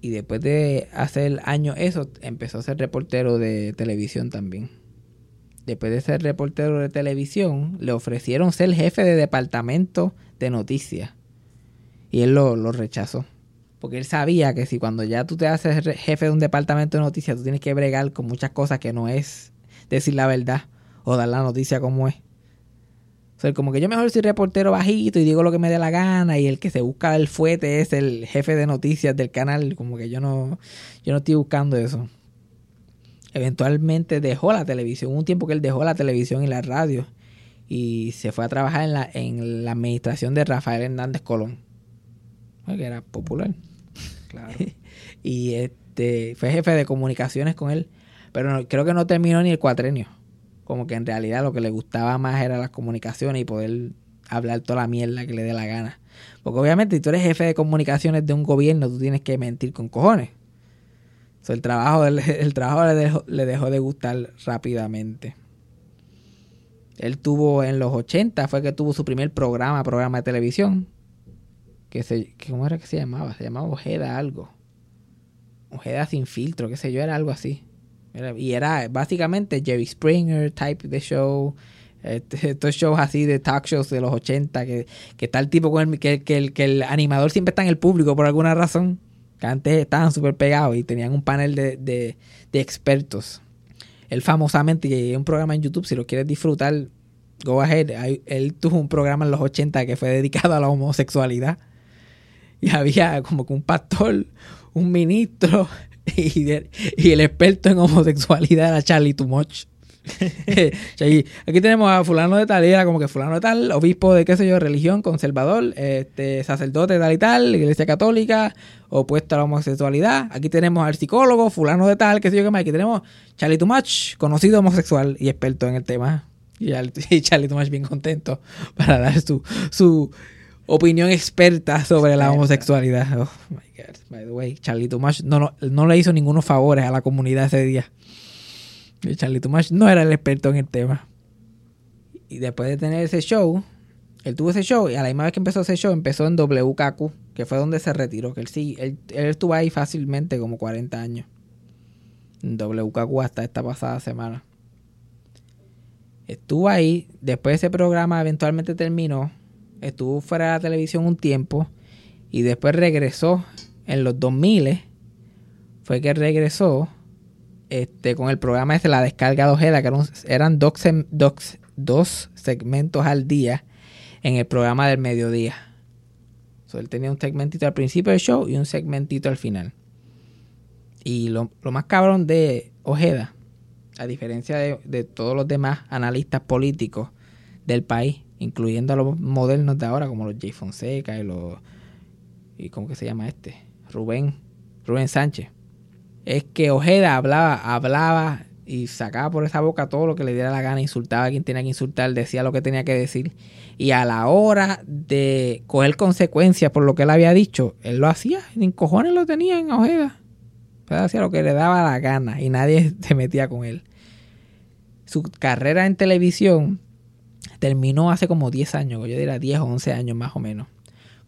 Speaker 1: Y después de hacer años eso, empezó a ser reportero de televisión también. Después de ser reportero de televisión, le ofrecieron ser jefe de departamento de noticias. Y él lo, lo rechazó. Porque él sabía que si cuando ya tú te haces jefe de un departamento de noticias, tú tienes que bregar con muchas cosas que no es decir la verdad o dar la noticia como es. O sea, como que yo mejor soy reportero bajito y digo lo que me dé la gana y el que se busca el fuete es el jefe de noticias del canal. Como que yo no, yo no estoy buscando eso. Eventualmente dejó la televisión. Un tiempo que él dejó la televisión y la radio y se fue a trabajar en la, en la administración de Rafael Hernández Colón, que era popular.
Speaker 3: Claro.
Speaker 1: y este fue jefe de comunicaciones con él, pero no- creo que no terminó ni el cuatrenio. Como que en realidad lo que le gustaba más era las comunicaciones y poder hablar toda la mierda que le dé la gana. Porque obviamente si tú eres jefe de comunicaciones de un gobierno, tú tienes que mentir con cojones. So, el trabajo, el trabajo le, dejó, le dejó de gustar rápidamente. Él tuvo en los 80, fue que tuvo su primer programa, programa de televisión. Que se, que ¿Cómo era que se llamaba? Se llamaba Ojeda algo. Ojeda sin filtro, qué sé yo, era algo así. Y era básicamente Jerry Springer type de show. Este, estos shows así de talk shows de los 80, que, que está el tipo con el que, que el que el animador siempre está en el público por alguna razón. Que antes estaban súper pegados y tenían un panel de, de, expertos. Él famosamente, hay un programa en YouTube, si lo quieres disfrutar, go ahead. Él tuvo un programa en los 80 que fue dedicado a la homosexualidad. Y había como que un pastor, un ministro y, de- y el experto en homosexualidad era Charlie Too Much. Aquí tenemos a fulano de tal, era como que fulano de tal, obispo de qué sé yo, religión, conservador, este sacerdote de tal y tal, iglesia católica, opuesto a la homosexualidad. Aquí tenemos al psicólogo, fulano de tal, qué sé yo qué más. Aquí tenemos Charlie Too Much, conocido homosexual y experto en el tema. Y Charlie- Much bien contento para dar su, su opinión experta sobre la homosexualidad. Oh my God. By the way, Charlie Too Much no, no, no le hizo ningunos favores a la comunidad ese día. Charlie Too Much no era el experto en el tema. Y después de tener ese show, él tuvo ese show y a la misma vez que empezó ese show empezó en WKQ, que fue donde se retiró. Que él sí, él, él estuvo ahí fácilmente como 40 años. En WKQ hasta esta pasada semana. Estuvo ahí, después ese programa eventualmente terminó, estuvo fuera de la televisión un tiempo y después regresó en los 2000 fue que regresó este con el programa ese La Descarga de Ojeda, que eran, dos, dos- dos segmentos al día en el programa del mediodía. So, él tenía un segmentito al principio del show y un segmentito al final. Y lo, lo más cabrón de Ojeda, a diferencia de, de todos los demás analistas políticos del país, incluyendo a los modernos de ahora, como los Jay Fonseca y los. ¿Y cómo que se llama este? Rubén. Rubén Sánchez. Es que Ojeda hablaba, hablaba y sacaba por esa boca todo lo que le diera la gana, insultaba a quien tenía que insultar, decía lo que tenía que decir. Y a la hora de coger consecuencias por lo que él había dicho, él lo hacía. Ni cojones lo tenía en Ojeda. Él hacía lo que le daba la gana y nadie se metía con él. Su carrera en televisión terminó hace como 10 años, yo diría 10 o 11 años más o menos.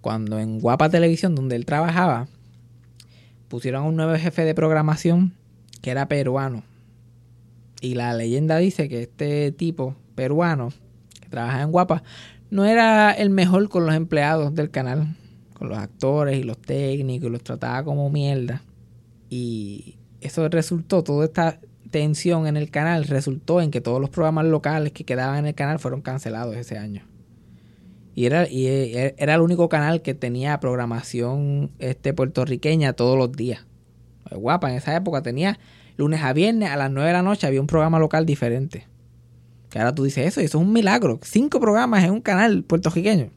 Speaker 1: Cuando en Guapa Televisión, donde él trabajaba, pusieron a un nuevo jefe de programación que era peruano. Y la leyenda dice que este tipo peruano que trabaja en Guapa no era el mejor con los empleados del canal, con los actores y los técnicos, y los trataba como mierda. Y eso resultó, toda esta tensión en el canal resultó en que todos los programas locales que quedaban en el canal fueron cancelados ese año. Y era, y e- era el único canal que tenía programación este, puertorriqueña todos los días. Guapa, en esa época tenía lunes a viernes a las 9 de la noche había un programa local diferente. Que ahora tú dices eso, y eso es un milagro. Cinco programas en un canal puertorriqueño.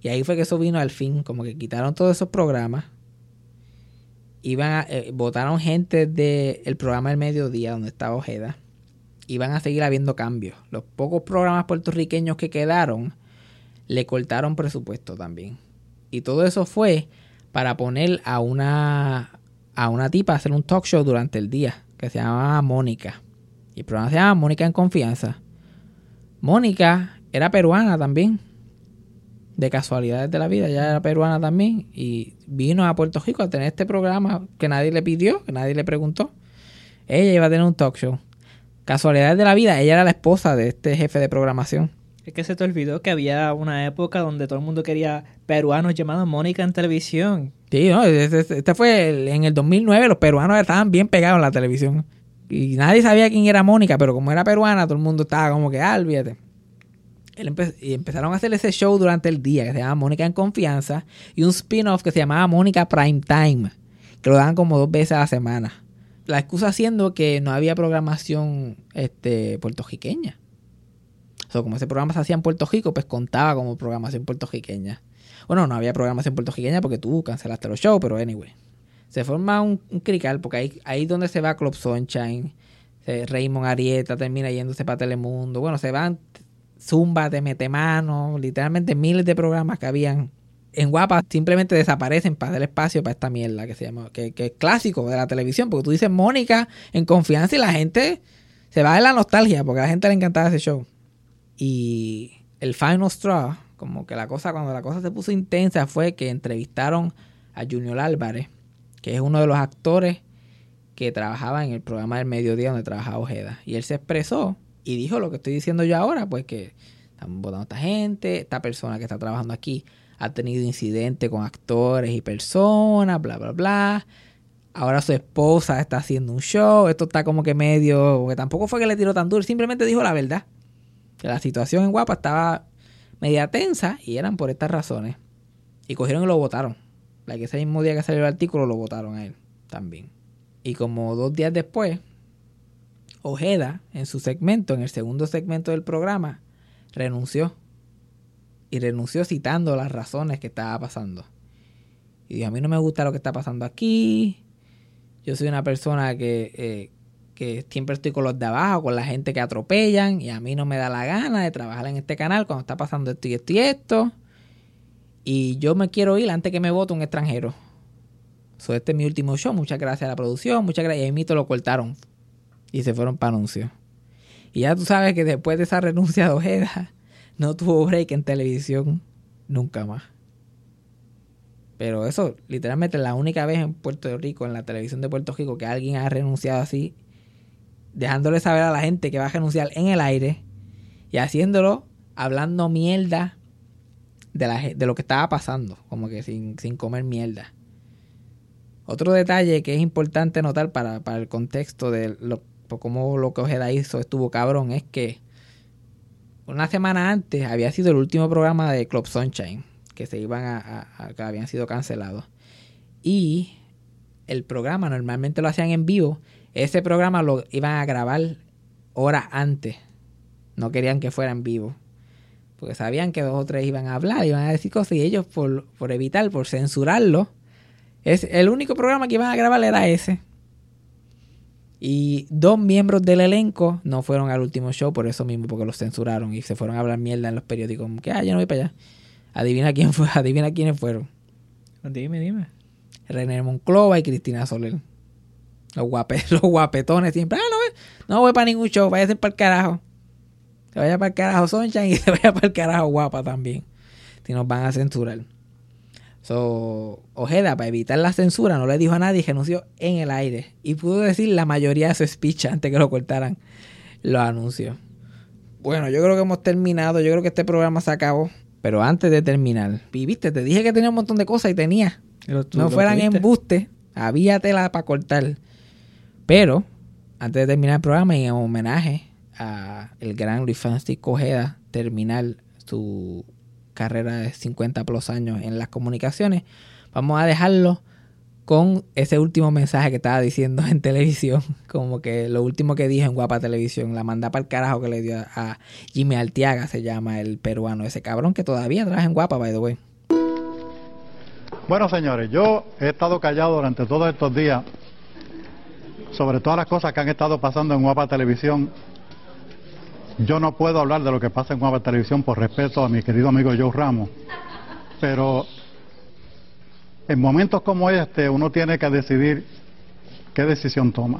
Speaker 1: Y ahí fue que eso vino al fin, como que quitaron todos esos programas. Iban a, eh, votaron gente del programa del mediodía donde estaba Ojeda. Iban a seguir habiendo cambios. Los pocos programas puertorriqueños que quedaron le cortaron presupuesto también. Y todo eso fue para poner a una a una tipa a hacer un talk show durante el día que se llamaba Mónica. Y el programa se llama Mónica en Confianza. Mónica era peruana también. De casualidades de la vida, ella era peruana también. Y vino a Puerto Rico a tener este programa que nadie le pidió, que nadie le preguntó. Ella iba a tener un talk show. Casualidades de la vida, ella era la esposa de este jefe de programación.
Speaker 3: Es que se te olvidó que había una época donde todo el mundo quería peruanos llamados Mónica en televisión.
Speaker 1: Sí, no, este, fue el- en el 2009, los peruanos estaban bien pegados en la televisión. Y nadie sabía quién era Mónica, pero como era peruana, todo el mundo estaba como que, ah, olvídate. Y empezaron a hacer ese show durante el día que se llama Mónica en Confianza y un spin-off que se llamaba Mónica Prime Time, que lo daban como dos veces a la semana. La excusa siendo que no había programación este, puertorriqueña. O como ese programa se hacía en Puerto Rico, pues contaba como programación puertorriqueña. Bueno, no había programación puertorriqueña porque tú cancelaste los shows, pero anyway. Se forma un, un crical porque ahí, ahí donde se va Club Sunshine. Raymond Arieta termina yéndose para Telemundo. Bueno, se van Zumba, Te Mete Mano, literalmente miles de programas que habían en Guapa simplemente desaparecen para dar espacio para esta mierda que se llama, que, que es clásico de la televisión, porque tú dices Mónica en confianza y la gente se va de la nostalgia, porque a la gente le encantaba ese show. Y el final straw, como que la cosa, cuando la cosa se puso intensa, fue que entrevistaron a Junior Álvarez, que es uno de los actores que trabajaba en el programa del mediodía donde trabajaba Ojeda. Y él se expresó y dijo lo que estoy diciendo yo ahora, pues que están votando a esta gente, esta persona que está trabajando aquí ha tenido incidentes con actores y personas, bla, bla, bla. Ahora su esposa está haciendo un show, esto está como que medio, porque tampoco fue que le tiró tan duro, simplemente dijo la verdad. Que la situación en Guapa estaba media tensa y eran por estas razones. Y cogieron y lo votaron. La que ese mismo día que salió el artículo lo votaron a él también. Y como dos días después, Ojeda, en su segmento, en el segundo segmento del programa, renunció. Y renunció citando las razones que estaba pasando. Y dijo, a mí no me gusta lo que está pasando aquí. Yo soy una persona que, eh, que siempre estoy con los de abajo, con la gente que atropellan. Y a mí no me da la gana de trabajar en este canal cuando está pasando esto y esto y esto. Y yo me quiero ir antes que me vote un extranjero. So, este es mi último show. Muchas gracias a la producción. Muchas gracias. Y ahí mito lo cortaron. Y se fueron para anuncios. Y ya tú sabes que después de esa renuncia de Ojeda, no tuvo break en televisión nunca más. Pero eso, literalmente, la única vez en Puerto Rico, en la televisión de Puerto Rico, que alguien ha renunciado así, dejándole saber a la gente que va a renunciar en el aire y haciéndolo hablando mierda de, la, de lo que estaba pasando, como que sin, sin comer mierda. Otro detalle que es importante notar para, para el contexto de lo, por cómo lo que Ojeda hizo estuvo cabrón es que una semana antes había sido el último programa de Club Sunshine que se iban a, que habían sido cancelados. Y el programa normalmente lo hacían en vivo ese programa lo iban a grabar horas antes. No querían que fuera en vivo porque sabían que dos o tres iban a hablar iban a decir cosas y ellos por, por evitar por censurarlo es el único programa que iban a grabar era ese y dos miembros del elenco no fueron al último show por eso mismo, porque los censuraron y se fueron a hablar mierda en los periódicos. Como que, ah, yo no voy para allá. Adivina quién fue, adivina quiénes fueron.
Speaker 3: Dime, dime.
Speaker 1: René Monclova y Cristina Soler. Los, guape, los guapetones siempre. Ah, no, no voy para ningún show, váyase para el carajo. Se vaya para el carajo Sunshine y se vaya para el carajo guapa también. Si nos van a censurar. So, Ojeda, para evitar la censura, no le dijo a nadie y renunció en el aire. Y pudo decir la mayoría de su speech antes que lo cortaran los anuncios. Bueno, yo creo que hemos terminado. Yo creo que este programa se acabó. Pero antes de terminar, y viste, te dije que tenía un montón de cosas y tenía.
Speaker 3: Tú
Speaker 1: No fueran embustes, había tela para cortar. Pero, antes de terminar el programa, y en homenaje a el gran Luis Francisco Ojeda terminar su carrera de 50 plus años en las comunicaciones, vamos a dejarlo con ese último mensaje que estaba diciendo en televisión, como que lo último que dijo en Guapa Televisión, la manda para el carajo que le dio a, Jimmy Altiaga, se llama el peruano, ese cabrón que todavía trabaja en Guapa, by the way.
Speaker 4: Bueno, señores, yo he estado callado durante todos estos días sobre todas las cosas que han estado pasando en Guapa Televisión. Yo no puedo hablar de lo que pasa en Guapa Televisión por respeto a mi querido amigo Joe Ramos, pero en momentos como este uno tiene que decidir qué decisión toma.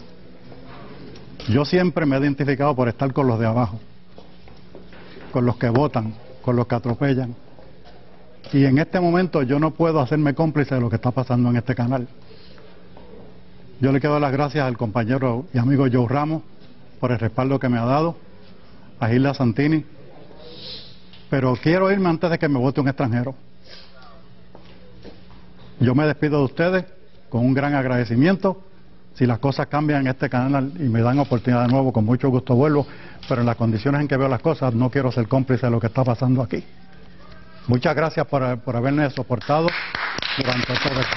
Speaker 4: Yo siempre me he identificado por estar con los de abajo, con los que votan, con los que atropellan. Y en este momento yo no puedo hacerme cómplice de lo que está pasando en este canal. Yo le quiero dar las gracias al compañero y amigo Joe Ramos por el respaldo que me ha dado, a Gilda Santini, pero quiero irme antes de que me vote un extranjero. Yo me despido de ustedes con un gran agradecimiento. Si las cosas cambian en este canal y me dan oportunidad de nuevo, con mucho gusto vuelvo, pero en las condiciones en que veo las cosas no quiero ser cómplice de lo que está pasando aquí. Muchas gracias por, por haberme soportado durante todo esto.